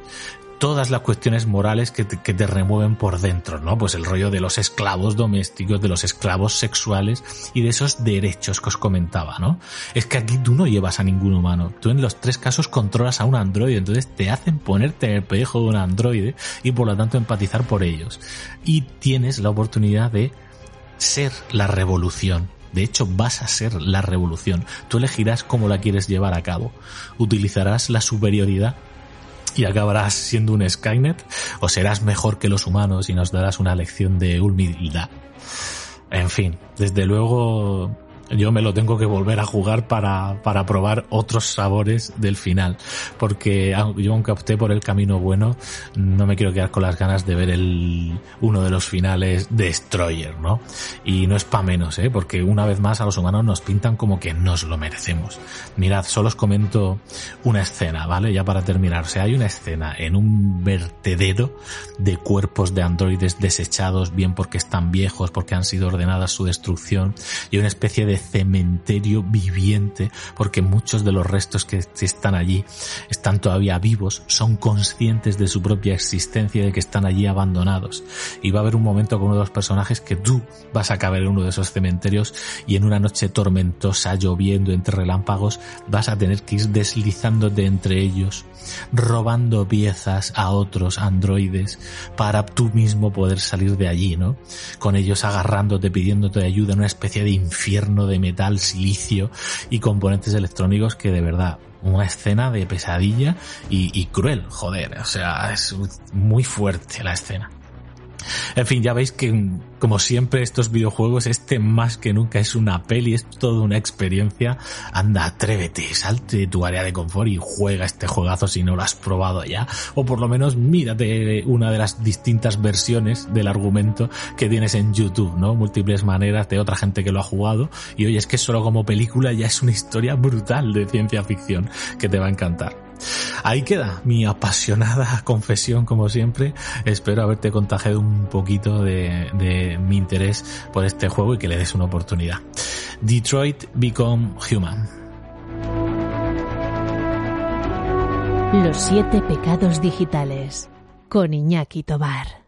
todas las cuestiones morales que te, que te, remueven por dentro, ¿no? Pues el rollo de los esclavos domésticos, de los esclavos sexuales y de esos derechos que os comentaba, ¿no? Es que aquí tú no llevas a ningún humano. Tú en los tres casos controlas a un androide, entonces te hacen ponerte en el pellejo de un androide y por lo tanto empatizar por ellos. Y tienes la oportunidad de ser la revolución. De hecho, vas a ser la revolución. Tú elegirás cómo la quieres llevar a cabo. Utilizarás la superioridad y acabarás siendo un Skynet o serás mejor que los humanos y nos darás una lección de humildad. En fin, desde luego yo me lo tengo que volver a jugar para, para probar otros sabores del final. Porque yo aunque opté por el camino bueno, no me quiero quedar con las ganas de ver el, uno de los finales Destroyer, ¿no? Y no es pa' menos, ¿eh? Porque una vez más a los humanos nos pintan como que nos lo merecemos. Mirad, solo os comento una escena, ¿vale? Ya para terminar. O sea, hay una escena en un vertedero de cuerpos de androides desechados, bien porque están viejos, porque han sido ordenadas su destrucción, y una especie de de cementerio viviente, porque muchos de los restos que están allí están todavía vivos, son conscientes de su propia existencia de que están allí abandonados. Y va a haber un momento con uno de los personajes que tú vas a caber en uno de esos cementerios y en una noche tormentosa, lloviendo entre relámpagos, vas a tener que ir deslizándote entre ellos, robando piezas a otros androides para tú mismo poder salir de allí, ¿no? Con ellos agarrándote, pidiéndote ayuda en una especie de infierno de metal, silicio y componentes electrónicos que de verdad una escena de pesadilla y, y, cruel, joder, o sea, es muy fuerte la escena. En fin, ya veis que, como siempre, estos videojuegos, este más que nunca es una peli, es toda una experiencia. Anda, atrévete, salte de tu área de confort y juega este juegazo si no lo has probado ya. O por lo menos mírate una de las distintas versiones del argumento que tienes en YouTube, ¿no? Múltiples maneras de otra gente que lo ha jugado. Y oye, es que solo como película ya es una historia brutal de ciencia ficción que te va a encantar. Ahí queda mi apasionada confesión, como siempre. Espero haberte contagiado un poquito de, mi interés por este juego y que le des una oportunidad. Detroit Become Human. Los siete pecados digitales con Iñaki Tobar.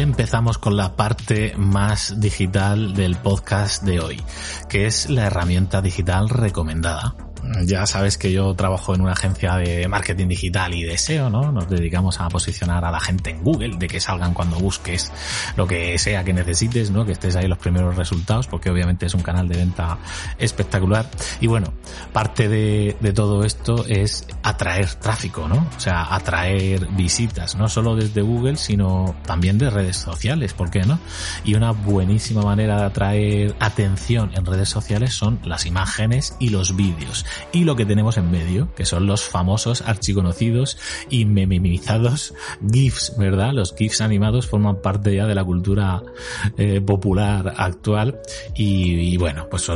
Empezamos con la parte más digital del podcast de hoy, que es la herramienta digital recomendada ya sabes que yo trabajo en una agencia de marketing digital y de SEO, ¿no? Nos dedicamos a posicionar a la gente en Google, de que salgan cuando busques lo que sea que necesites, ¿no? Que estés ahí los primeros resultados, porque obviamente es un canal de venta espectacular. Y bueno, parte de, de todo esto es atraer tráfico, ¿no? O sea, atraer visitas, no solo desde Google, sino también de redes sociales, ¿por qué no? Y una buenísima manera de atraer atención en redes sociales son las imágenes y los vídeos y lo que tenemos en medio, que son los famosos archiconocidos y memimizados GIFs, ¿verdad? Los GIFs animados forman parte ya de la cultura eh, popular actual y, bueno, pues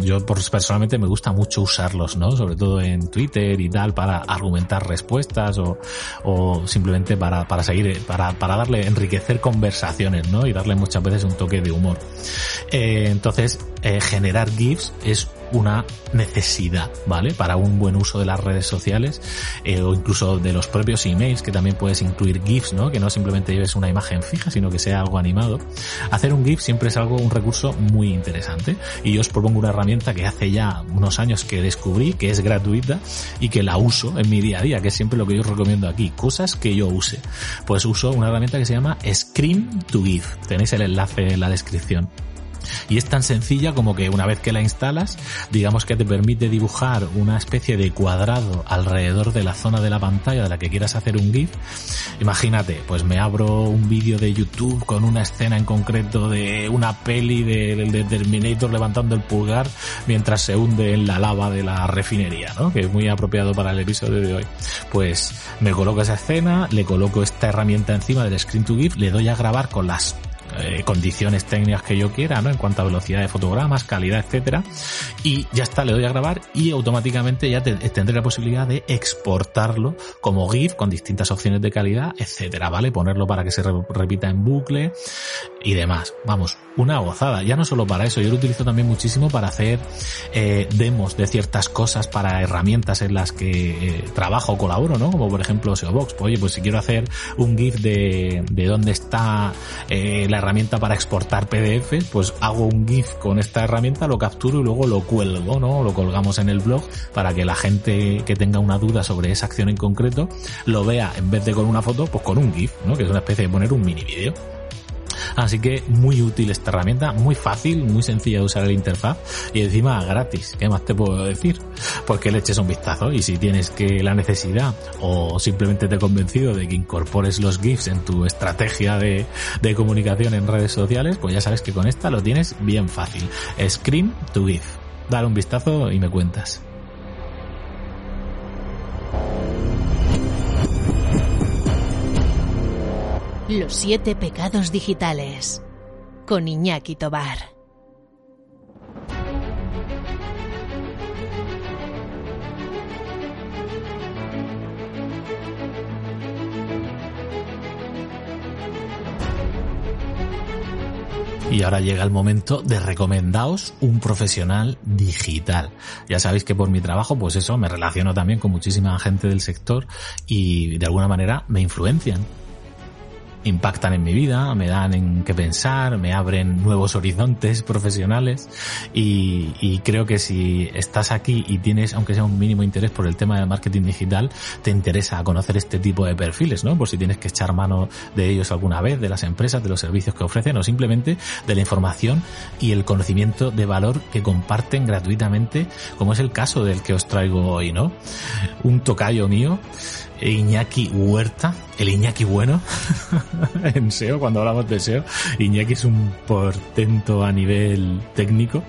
yo personalmente me gusta mucho usarlos, ¿no? Sobre todo en Twitter y tal para argumentar respuestas o, simplemente para, para seguir, para, para darle, enriquecer conversaciones, ¿no? Y darle muchas veces un toque de humor. Eh, entonces, eh, generar GIFs es una necesidad, ¿vale? Para un buen uso de las redes sociales eh, o incluso de los propios emails, que también puedes incluir GIFs, ¿no? Que no simplemente lleves una imagen fija, sino que sea algo animado. Hacer un GIF siempre es algo, un recurso muy interesante. Y yo os propongo una herramienta que hace ya unos años que descubrí, que es gratuita y que la uso en mi día a día, que es siempre lo que yo os recomiendo aquí. Cosas que yo use. Pues uso una herramienta que se llama Screen to GIF. Tenéis el enlace en la descripción. Y es tan sencilla como que una vez que la instalas, digamos que te permite dibujar una especie de cuadrado alrededor de la zona de la pantalla de la que quieras hacer un GIF. Imagínate, pues me abro un vídeo de YouTube con una escena en concreto de una peli de, Terminator levantando el pulgar mientras se hunde en la lava de la refinería, ¿no? Que es muy apropiado para el episodio de hoy. Pues me coloco esa escena, le coloco esta herramienta encima del Screen to GIF, le doy a grabar con las eh, condiciones técnicas que yo quiera, ¿no? En cuanto a velocidad de fotogramas, calidad, etcétera. Y ya está, le doy a grabar y automáticamente ya tendré la posibilidad de exportarlo como GIF con distintas opciones de calidad, etcétera, ¿vale? Ponerlo para que se repita en bucle y demás. Vamos, una gozada. Ya no solo para eso, yo lo utilizo también muchísimo para hacer eh, demos de ciertas cosas para herramientas en las que eh, trabajo o colaboro, ¿no? Como por ejemplo SEObox. Pues, oye, pues si quiero hacer un GIF de, de dónde está eh, la herramienta para exportar PDF, pues hago un GIF con esta herramienta, lo capturo y luego lo cuelgo, ¿no? Lo colgamos en el blog para que la gente que tenga una duda sobre esa acción en concreto lo vea en vez de con una foto, pues con un GIF, ¿no? Que es una especie de poner un mini vídeo. Así que muy útil esta herramienta, muy fácil, muy sencilla de usar la interfaz y encima gratis. ¿Qué más te puedo decir? Pues que le eches un vistazo y si tienes que la necesidad o simplemente te he convencido de que incorpores los GIFs en tu estrategia de, de comunicación en redes sociales, pues ya sabes que con esta lo tienes bien fácil. Screen to GIF. Dale un vistazo y me cuentas. Los siete pecados digitales con Iñaki Tobar. Y ahora llega el momento de recomendaos un profesional digital. Ya sabéis que por mi trabajo, pues eso, me relaciono también con muchísima gente del sector y de alguna manera me influencian impactan en mi vida, me dan en qué pensar, me abren nuevos horizontes profesionales y, y, creo que si estás aquí y tienes, aunque sea un mínimo interés por el tema del marketing digital, te interesa conocer este tipo de perfiles, ¿no? Por si tienes que echar mano de ellos alguna vez, de las empresas, de los servicios que ofrecen o simplemente de la información y el conocimiento de valor que comparten gratuitamente, como es el caso del que os traigo hoy, ¿no? Un tocayo mío Iñaki Huerta, el Iñaki bueno, en SEO, cuando hablamos de SEO. Iñaki es un portento a nivel técnico,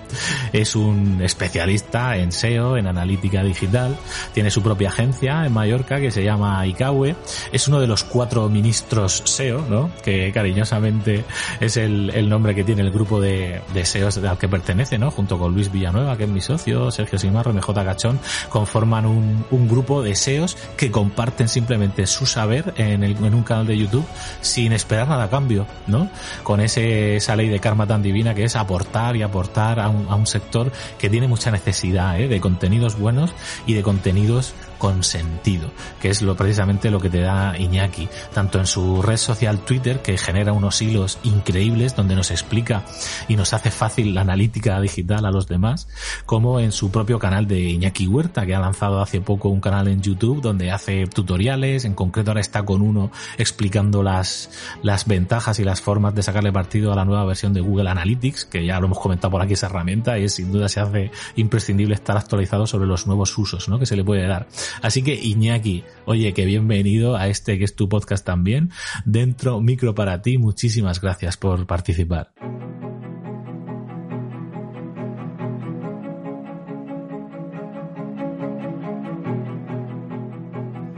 es un especialista en SEO, en analítica digital, tiene su propia agencia en Mallorca que se llama ICAWE, es uno de los cuatro ministros SEO, ¿no? que cariñosamente es el, el nombre que tiene el grupo de, de SEOs al que pertenece, ¿no? junto con Luis Villanueva, que es mi socio, Sergio Simarro, MJ Cachón, conforman un, un grupo de SEOs que comparten simplemente su saber en, en un canal de YouTube sin esperar nada a cambio, ¿no? Con ese, esa ley de karma tan divina que es aportar y aportar a un, a un sector que tiene mucha necesidad ¿eh? de contenidos buenos y de contenidos con sentido, que es lo precisamente lo que te da Iñaki, tanto en su red social Twitter, que genera unos hilos increíbles donde nos explica y nos hace fácil la analítica digital a los demás, como en su propio canal de Iñaki Huerta, que ha lanzado hace poco un canal en YouTube donde hace tutoriales, en concreto ahora está con uno explicando las, las ventajas y las formas de sacarle partido a la nueva versión de Google Analytics, que ya lo hemos comentado por aquí esa herramienta y sin duda se hace imprescindible estar actualizado sobre los nuevos usos ¿no? que se le puede dar. Así que Iñaki, oye, que bienvenido a este que es tu podcast también. Dentro micro para ti, muchísimas gracias por participar.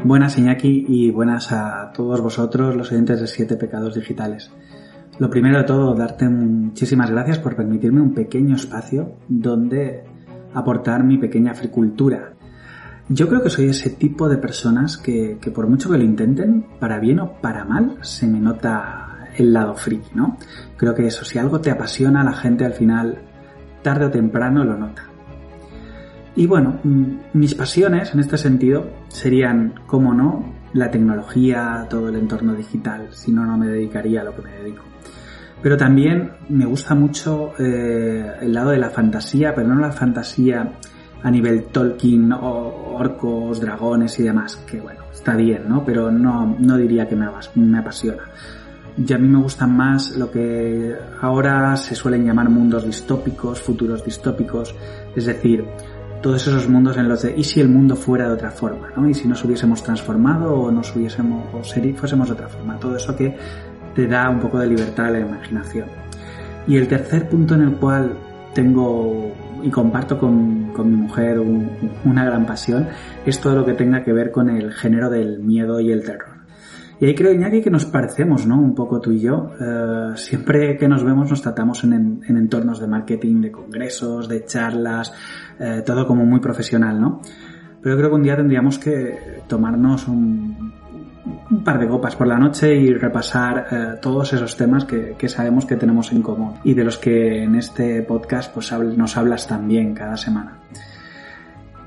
Buenas Iñaki y buenas a todos vosotros los oyentes de Siete Pecados Digitales. Lo primero de todo, darte muchísimas gracias por permitirme un pequeño espacio donde aportar mi pequeña fricultura. Yo creo que soy ese tipo de personas que, que, por mucho que lo intenten, para bien o para mal, se me nota el lado friki, ¿no? Creo que eso, si algo te apasiona, la gente al final, tarde o temprano, lo nota. Y bueno, mis pasiones en este sentido serían, como no, la tecnología, todo el entorno digital, si no, no me dedicaría a lo que me dedico. Pero también me gusta mucho eh, el lado de la fantasía, pero no la fantasía a nivel Tolkien, orcos, dragones y demás, que bueno, está bien, ¿no? Pero no, no diría que me, me apasiona. Y a mí me gustan más lo que ahora se suelen llamar mundos distópicos, futuros distópicos, es decir, todos esos mundos en los de ¿y si el mundo fuera de otra forma? ¿no? ¿Y si nos hubiésemos transformado o nos hubiésemos o fuésemos de otra forma? Todo eso que te da un poco de libertad a la imaginación. Y el tercer punto en el cual tengo y comparto con, con mi mujer un, una gran pasión es todo lo que tenga que ver con el género del miedo y el terror. Y ahí creo, Iñaki, que nos parecemos, ¿no? Un poco tú y yo. Eh, siempre que nos vemos nos tratamos en, en, entornos de marketing, de congresos, de charlas, eh, todo como muy profesional, ¿no? Pero creo que un día tendríamos que tomarnos un, un par de copas por la noche y repasar eh, todos esos temas que, sabemos que tenemos en común y de los que en este podcast pues nos hablas también cada semana.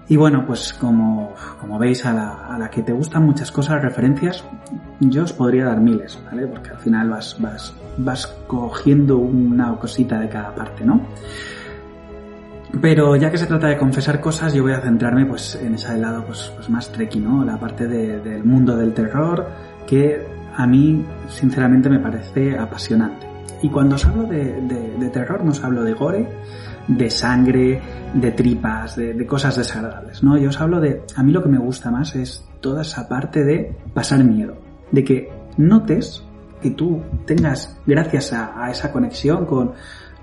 Y bueno, pues como, como veis a la, a la, que te gustan muchas cosas, referencias, yo os podría dar miles, ¿vale? Porque al final vas, vas, vas cogiendo una cosita de cada parte, ¿no? Pero ya que se trata de confesar cosas, yo voy a centrarme pues en ese lado pues, pues más treki, ¿no? La parte de, del mundo del terror que a mí sinceramente me parece apasionante. Y cuando os hablo de, terror no os hablo de gore, de sangre, de tripas, de, cosas desagradables, ¿no? Yo os hablo de, a mí lo que me gusta más es toda esa parte de pasar miedo, de que notes que tú tengas, gracias a esa conexión con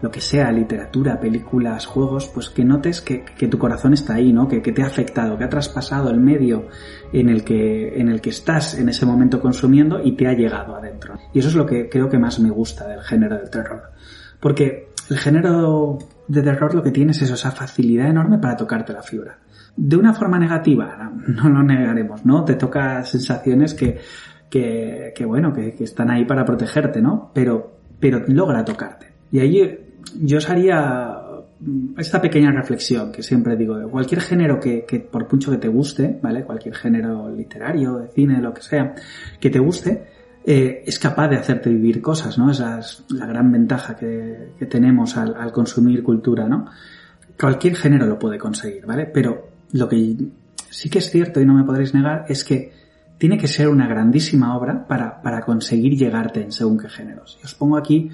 lo que sea, literatura, películas, juegos, pues que notes que, que tu corazón está ahí, ¿no? Que, que, te ha afectado, que ha traspasado el medio en el, que, en el que estás en ese momento consumiendo y te ha llegado adentro. Y eso es lo que creo que más me gusta del género del terror. Porque el género de terror lo que tiene es esa facilidad enorme para tocarte la fibra. De una forma negativa, no lo negaremos, ¿no? Te toca sensaciones que, que, que bueno, que, que, están ahí para protegerte, ¿no? Pero, pero logra tocarte. Y ahí yo os haría esta pequeña reflexión que siempre digo, cualquier género que, por mucho que te guste, ¿vale? Cualquier género literario, de cine, lo que sea, que te guste, eh, es capaz de hacerte vivir cosas, ¿no? Esa es la gran ventaja que, tenemos al, al, consumir cultura, ¿no? Cualquier género lo puede conseguir, ¿vale? Pero lo que sí que es cierto y no me podréis negar es que tiene que ser una grandísima obra para, para conseguir llegarte en según qué géneros. Y os pongo aquí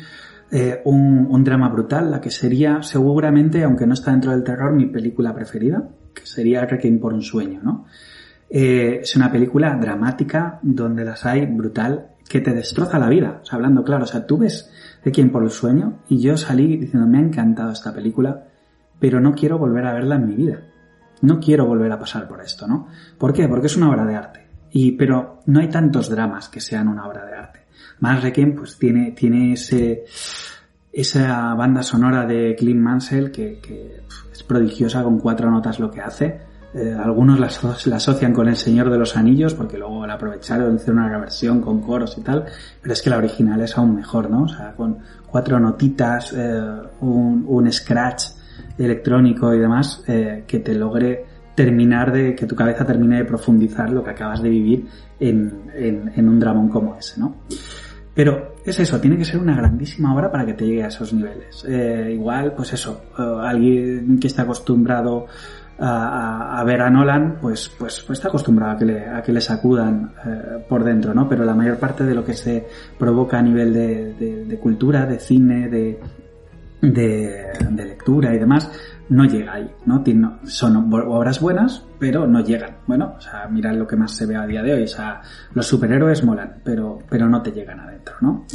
eh, un, drama brutal, la que sería seguramente, aunque no está dentro del terror, mi película preferida, que sería Requiem por un sueño, ¿no? Eh, es una película dramática donde las hay brutal que te destroza la vida, hablando claro, o sea, tú ves Requiem por un sueño y yo salí diciendo me ha encantado esta película, pero no quiero volver a verla en mi vida. No quiero volver a pasar por esto, ¿no? ¿Por qué? Porque es una obra de arte. Y, pero no hay tantos dramas que sean una obra de arte. Más Requiem, pues tiene, tiene ese, esa banda sonora de Clint Mansell que, que es prodigiosa con cuatro notas lo que hace. Eh, algunos la, asocian con El Señor de los Anillos porque luego la aprovecharon, hicieron una reversión con coros y tal, pero es que la original es aún mejor, ¿no? O sea, con cuatro notitas, eh, un, un, scratch electrónico y demás eh, que te logre terminar de, que tu cabeza termine de profundizar lo que acabas de vivir en, en, en un dramón como ese, ¿no? Pero es eso, tiene que ser una grandísima obra para que te llegue a esos niveles. Eh, igual, pues eso, uh, alguien que está acostumbrado a, ver a Nolan, pues, pues, pues está acostumbrado a que le, a que le sacudan eh, por dentro, ¿no? Pero la mayor parte de lo que se provoca a nivel de, de, de cultura, de cine, de, de, de lectura y demás, no llega ahí, ¿no? Son obras buenas, pero no llegan. Bueno, o sea, mirad lo que más se ve a día de hoy. O sea, los superhéroes molan, pero, pero no te llegan adentro, ¿no?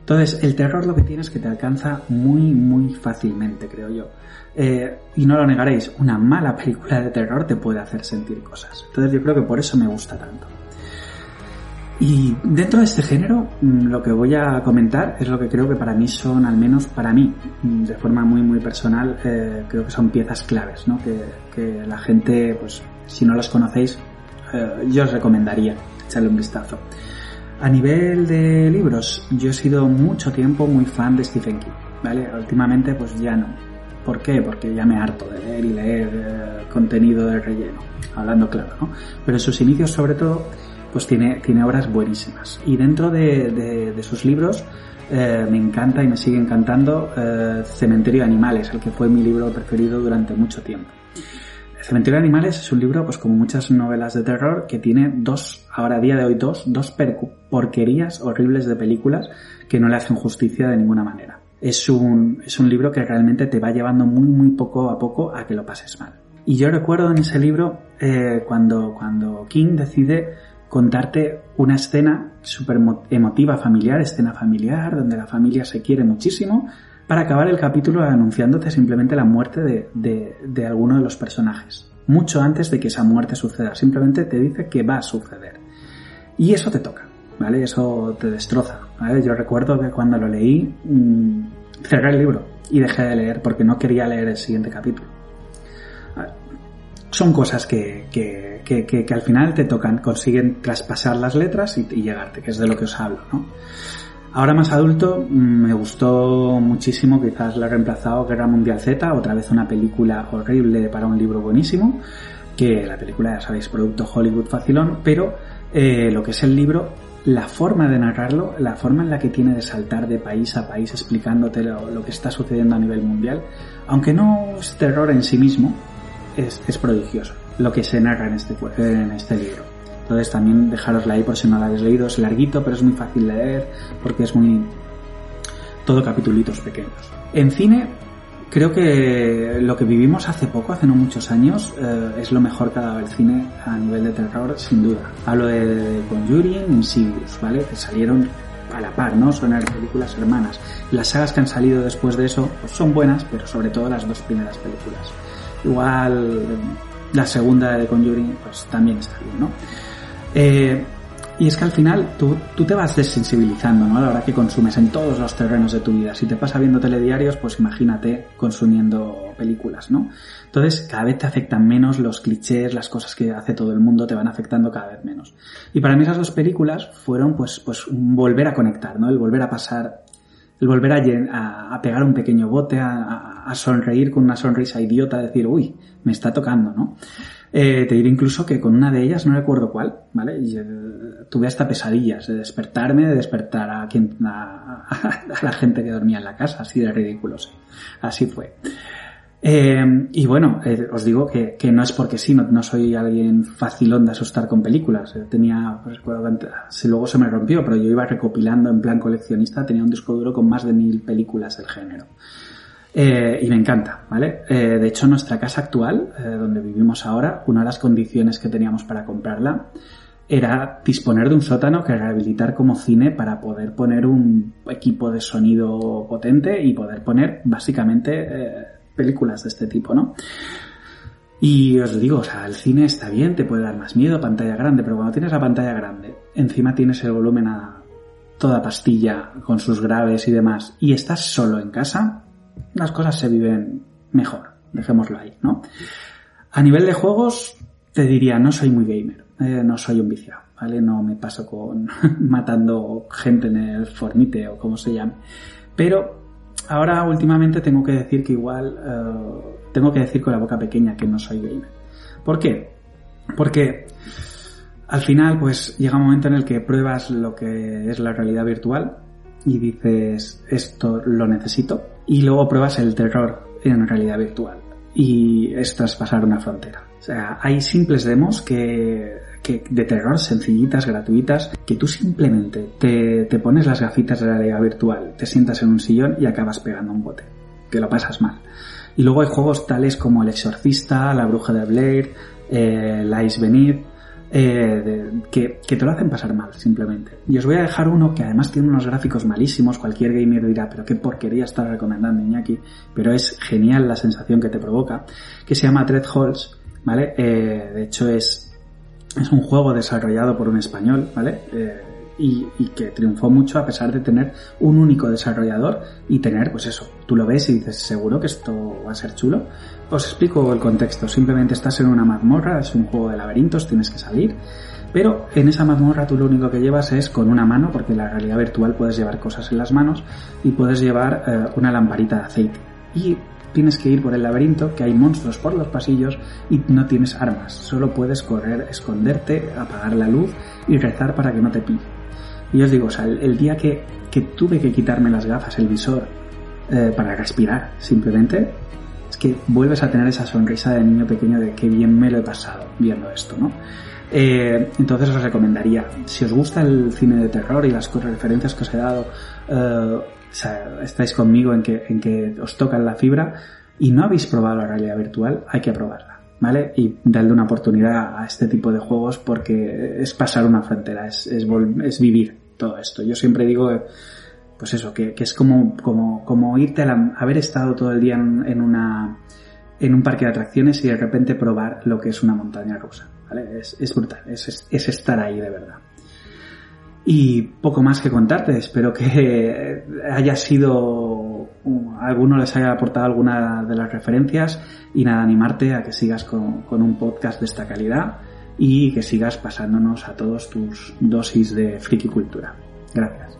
Entonces, el terror lo que tiene es que te alcanza muy, muy fácilmente, creo yo. Eh, y no lo negaréis, una mala película de terror te puede hacer sentir cosas. Entonces yo creo que por eso me gusta tanto. Y dentro de este género, mm, lo que voy a comentar es lo que creo que para mí son, al menos para mí, mm, de forma muy muy personal, eh, creo que son piezas claves, ¿no? Que, que, la gente, pues, si no las conocéis, eh, yo os recomendaría echarle un vistazo. A nivel de libros, yo he sido mucho tiempo muy fan de Stephen King, ¿vale? Últimamente, pues ya no. ¿Por qué? Porque ya me harto de leer y leer eh, contenido de relleno, hablando claro, ¿no? Pero en sus inicios, sobre todo, pues tiene, tiene obras buenísimas. Y dentro de, de, de sus libros eh, me encanta y me sigue encantando eh, Cementerio de Animales, el que fue mi libro preferido durante mucho tiempo. Cementerio de Animales es un libro, pues como muchas novelas de terror, que tiene dos, ahora a día de hoy dos, dos porquerías horribles de películas que no le hacen justicia de ninguna manera. Es un, es un libro que realmente te va llevando muy, muy poco a poco a que lo pases mal. Y yo recuerdo en ese libro eh, cuando, cuando King decide contarte una escena súper emotiva familiar, escena familiar, donde la familia se quiere muchísimo, para acabar el capítulo anunciándote simplemente la muerte de, de, de, alguno de los personajes. Mucho antes de que esa muerte suceda, simplemente te dice que va a suceder. Y eso te toca, ¿vale? Eso te destroza, ¿vale? Yo recuerdo que cuando lo leí, mmm, cerré el libro y dejé de leer porque no quería leer el siguiente capítulo son cosas que, que, que, que, al final te tocan, consiguen traspasar las letras y, y, llegarte, que es de lo que os hablo, ¿no? Ahora más adulto, mm, me gustó muchísimo, quizás la he reemplazado Guerra Mundial Z, otra vez una película horrible para un libro buenísimo, que la película, ya sabéis, producto Hollywood facilón, pero eh, lo que es el libro, la forma de narrarlo, la forma en la que tiene de saltar de país a país explicándote lo, lo que está sucediendo a nivel mundial, aunque no es terror en sí mismo, es, es prodigioso lo que se narra en este, en este libro. Entonces también dejarosla ahí por si no la habéis leído. Es larguito, pero es muy fácil de leer porque es muy... todo capitulitos pequeños. En cine, creo que lo que vivimos hace poco, hace no muchos años, eh, es lo mejor que ha dado el cine a nivel de terror, sin duda. Hablo de Conjuring Insidious, ¿vale? Que salieron a la par, ¿no? Son películas hermanas. Las sagas que han salido después de eso pues son buenas, pero sobre todo las dos primeras películas. Igual la segunda de Conjuring pues también está bien, ¿no? Eh, y es que al final tú, tú, te vas desensibilizando, ¿no? La hora que consumes en todos los terrenos de tu vida. Si te pasa viendo telediarios, pues imagínate consumiendo películas, ¿no? Entonces cada vez te afectan menos los clichés, las cosas que hace todo el mundo te van afectando cada vez menos. Y para mí esas dos películas fueron pues, pues volver a conectar, ¿no? El volver a pasar el volver a, a, pegar un pequeño bote, a, a, sonreír con una sonrisa idiota, decir, uy, me está tocando, ¿no? Eh, te diré incluso que con una de ellas, no recuerdo cuál, ¿vale? Eh, tuve hasta pesadillas de despertarme, de despertar a, quien, a, la gente que dormía en la casa, así de ridículos. Así fue. Eh, y bueno, eh, os digo que, que, no es porque sí, no, soy alguien facilón de asustar con películas. Eh, tenía, pues si luego se me rompió, pero yo iba recopilando en plan coleccionista, tenía un disco duro con más de mil películas del género. Eh, y me encanta, ¿vale? De hecho, nuestra casa actual, donde vivimos ahora, una de las condiciones que teníamos para comprarla era disponer de un sótano que rehabilitar como cine para poder poner un equipo de sonido potente y poder poner básicamente películas de este tipo, ¿no? Y os digo, o sea, el cine está bien, te puede dar más miedo, pantalla grande, pero cuando tienes la pantalla grande, encima tienes el volumen a toda pastilla con sus graves y demás, y estás solo en casa, las cosas se viven mejor, dejémoslo ahí, ¿no? A nivel de juegos, te diría, no soy muy gamer, eh, no soy un viciado, ¿vale? No me paso con matando gente en el Fornite o como se llame. Pero ahora últimamente tengo que decir que igual, uh, tengo que decir con la boca pequeña que no soy gamer. ¿Por qué? Porque al final, pues llega un momento en el que pruebas lo que es la realidad virtual y dices, esto lo necesito, y luego pruebas el terror en realidad virtual. Y es pasar una frontera. O sea, hay simples demos que, que de terror sencillitas, gratuitas, que tú simplemente te, te pones las gafitas de la realidad virtual, te sientas en un sillón y acabas pegando un bote. Que lo pasas mal. Y luego hay juegos tales como El Exorcista, La Bruja de Blair, eh, La Venir, eh, que, que, te lo hacen pasar mal, simplemente. Y os voy a dejar uno que además tiene unos gráficos malísimos, cualquier gamer dirá, pero qué porquería estar recomendando Iñaki, pero es genial la sensación que te provoca, que se llama Dread Halls, ¿vale? Eh, de hecho es, es un juego desarrollado por un español, ¿vale? Eh, y, que triunfó mucho a pesar de tener un único desarrollador y tener, pues eso, tú lo ves y dices, seguro que esto va a ser chulo. Os explico el contexto, simplemente estás en una mazmorra, es un juego de laberintos, tienes que salir, pero en esa mazmorra tú lo único que llevas es con una mano, porque en la realidad virtual puedes llevar cosas en las manos y puedes llevar eh, una lamparita de aceite. Y tienes que ir por el laberinto, que hay monstruos por los pasillos y no tienes armas, solo puedes correr, esconderte, apagar la luz y rezar para que no te pille. Y os digo, o sea, el, el día que, que, tuve que quitarme las gafas, el visor, eh, para respirar, simplemente, es que vuelves a tener esa sonrisa de niño pequeño de qué bien me lo he pasado viendo esto, ¿no? Eh, entonces os recomendaría, si os gusta el cine de terror y las referencias que os he dado, eh, o sea, estáis conmigo en que, en que os tocan la fibra y no habéis probado la realidad virtual, hay que probarla. ¿vale? Y darle una oportunidad a este tipo de juegos porque es pasar una frontera, es, es, es vivir todo esto. Yo siempre digo, pues eso, que, que es como, como, como irte a la, haber estado todo el día en, una, en un parque de atracciones y de repente probar lo que es una montaña rusa, ¿vale? Es, es brutal, es, es estar ahí de verdad. Y poco más que contarte, espero que haya sido, alguno les haya aportado alguna de las referencias y nada, animarte a que sigas con, un podcast de esta calidad y que sigas pasándonos a todos tus dosis de friki cultura. Gracias.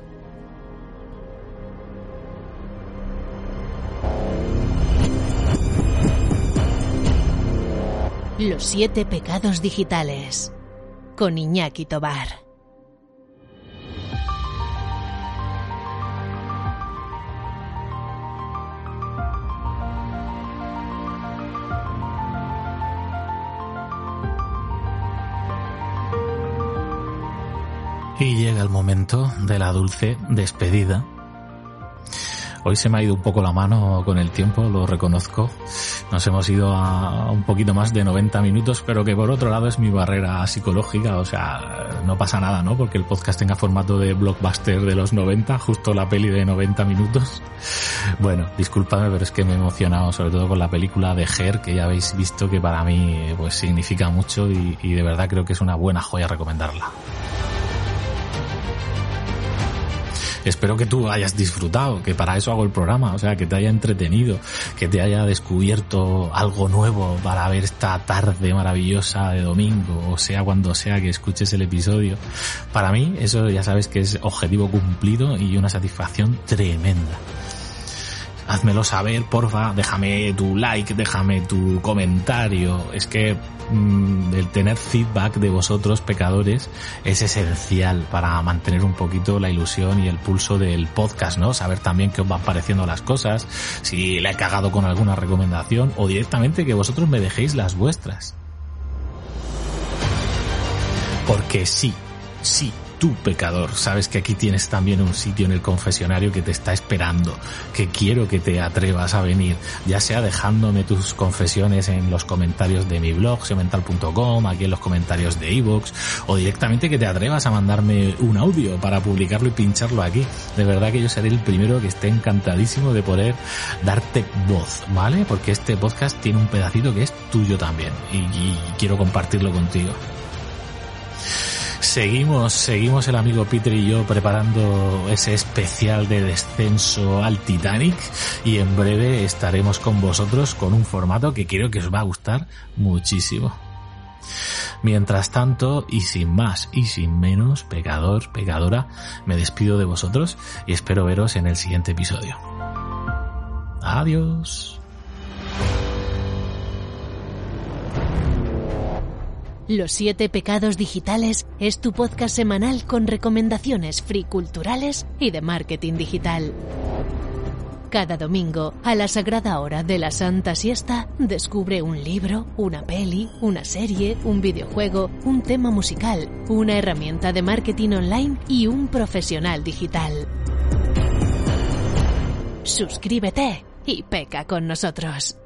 Los siete pecados digitales con Iñaki Tobar. Momento de la dulce despedida. Hoy se me ha ido un poco la mano con el tiempo, lo reconozco. Nos hemos ido a un poquito más de 90 minutos, pero que por otro lado es mi barrera psicológica, o sea, no pasa nada, ¿no? Porque el podcast tenga formato de blockbuster de los 90, justo la peli de 90 minutos. Bueno, disculpadme, pero es que me he sobre todo con la película de Her, que ya habéis visto que para mí pues significa mucho y de verdad creo que es una buena joya recomendarla. Espero que tú hayas disfrutado, que para eso hago el programa, o sea, que te haya entretenido, que te haya descubierto algo nuevo para ver esta tarde maravillosa de domingo, o sea, cuando sea que escuches el episodio. Para mí, eso ya sabes que es objetivo cumplido y una satisfacción tremenda házmelo saber, porfa, déjame tu like, déjame tu comentario. Es que mm, el tener feedback de vosotros, pecadores, es esencial para mantener un poquito la ilusión y el pulso del podcast, ¿no? Saber también qué os van pareciendo las cosas, si le he cagado con alguna recomendación o directamente que vosotros me dejéis las vuestras. Porque sí, sí, tú pecador, sabes que aquí tienes también un sitio en el confesionario que te está esperando, que quiero que te atrevas a venir, ya sea dejándome tus confesiones en los comentarios de mi blog, semental.com, aquí en los comentarios de iVoox, o directamente que te atrevas a mandarme un audio para publicarlo y pincharlo aquí. De verdad que yo seré el primero que esté encantadísimo de poder darte voz, ¿vale? Porque este podcast tiene un pedacito que es tuyo también y, y quiero compartirlo contigo. Seguimos, seguimos el amigo Peter y yo preparando ese especial de descenso al Titanic y en breve estaremos con vosotros con un formato que creo que os va a gustar muchísimo. Mientras tanto, y sin más y sin menos, pecador, pecadora, me despido de vosotros y espero veros en el siguiente episodio. Adiós. Los siete pecados digitales es tu podcast semanal con recomendaciones free culturales y de marketing digital. Cada domingo, a la sagrada hora de la Santa Siesta, descubre un libro, una peli, una serie, un videojuego, un tema musical, una herramienta de marketing online y un profesional digital. Suscríbete y peca con nosotros.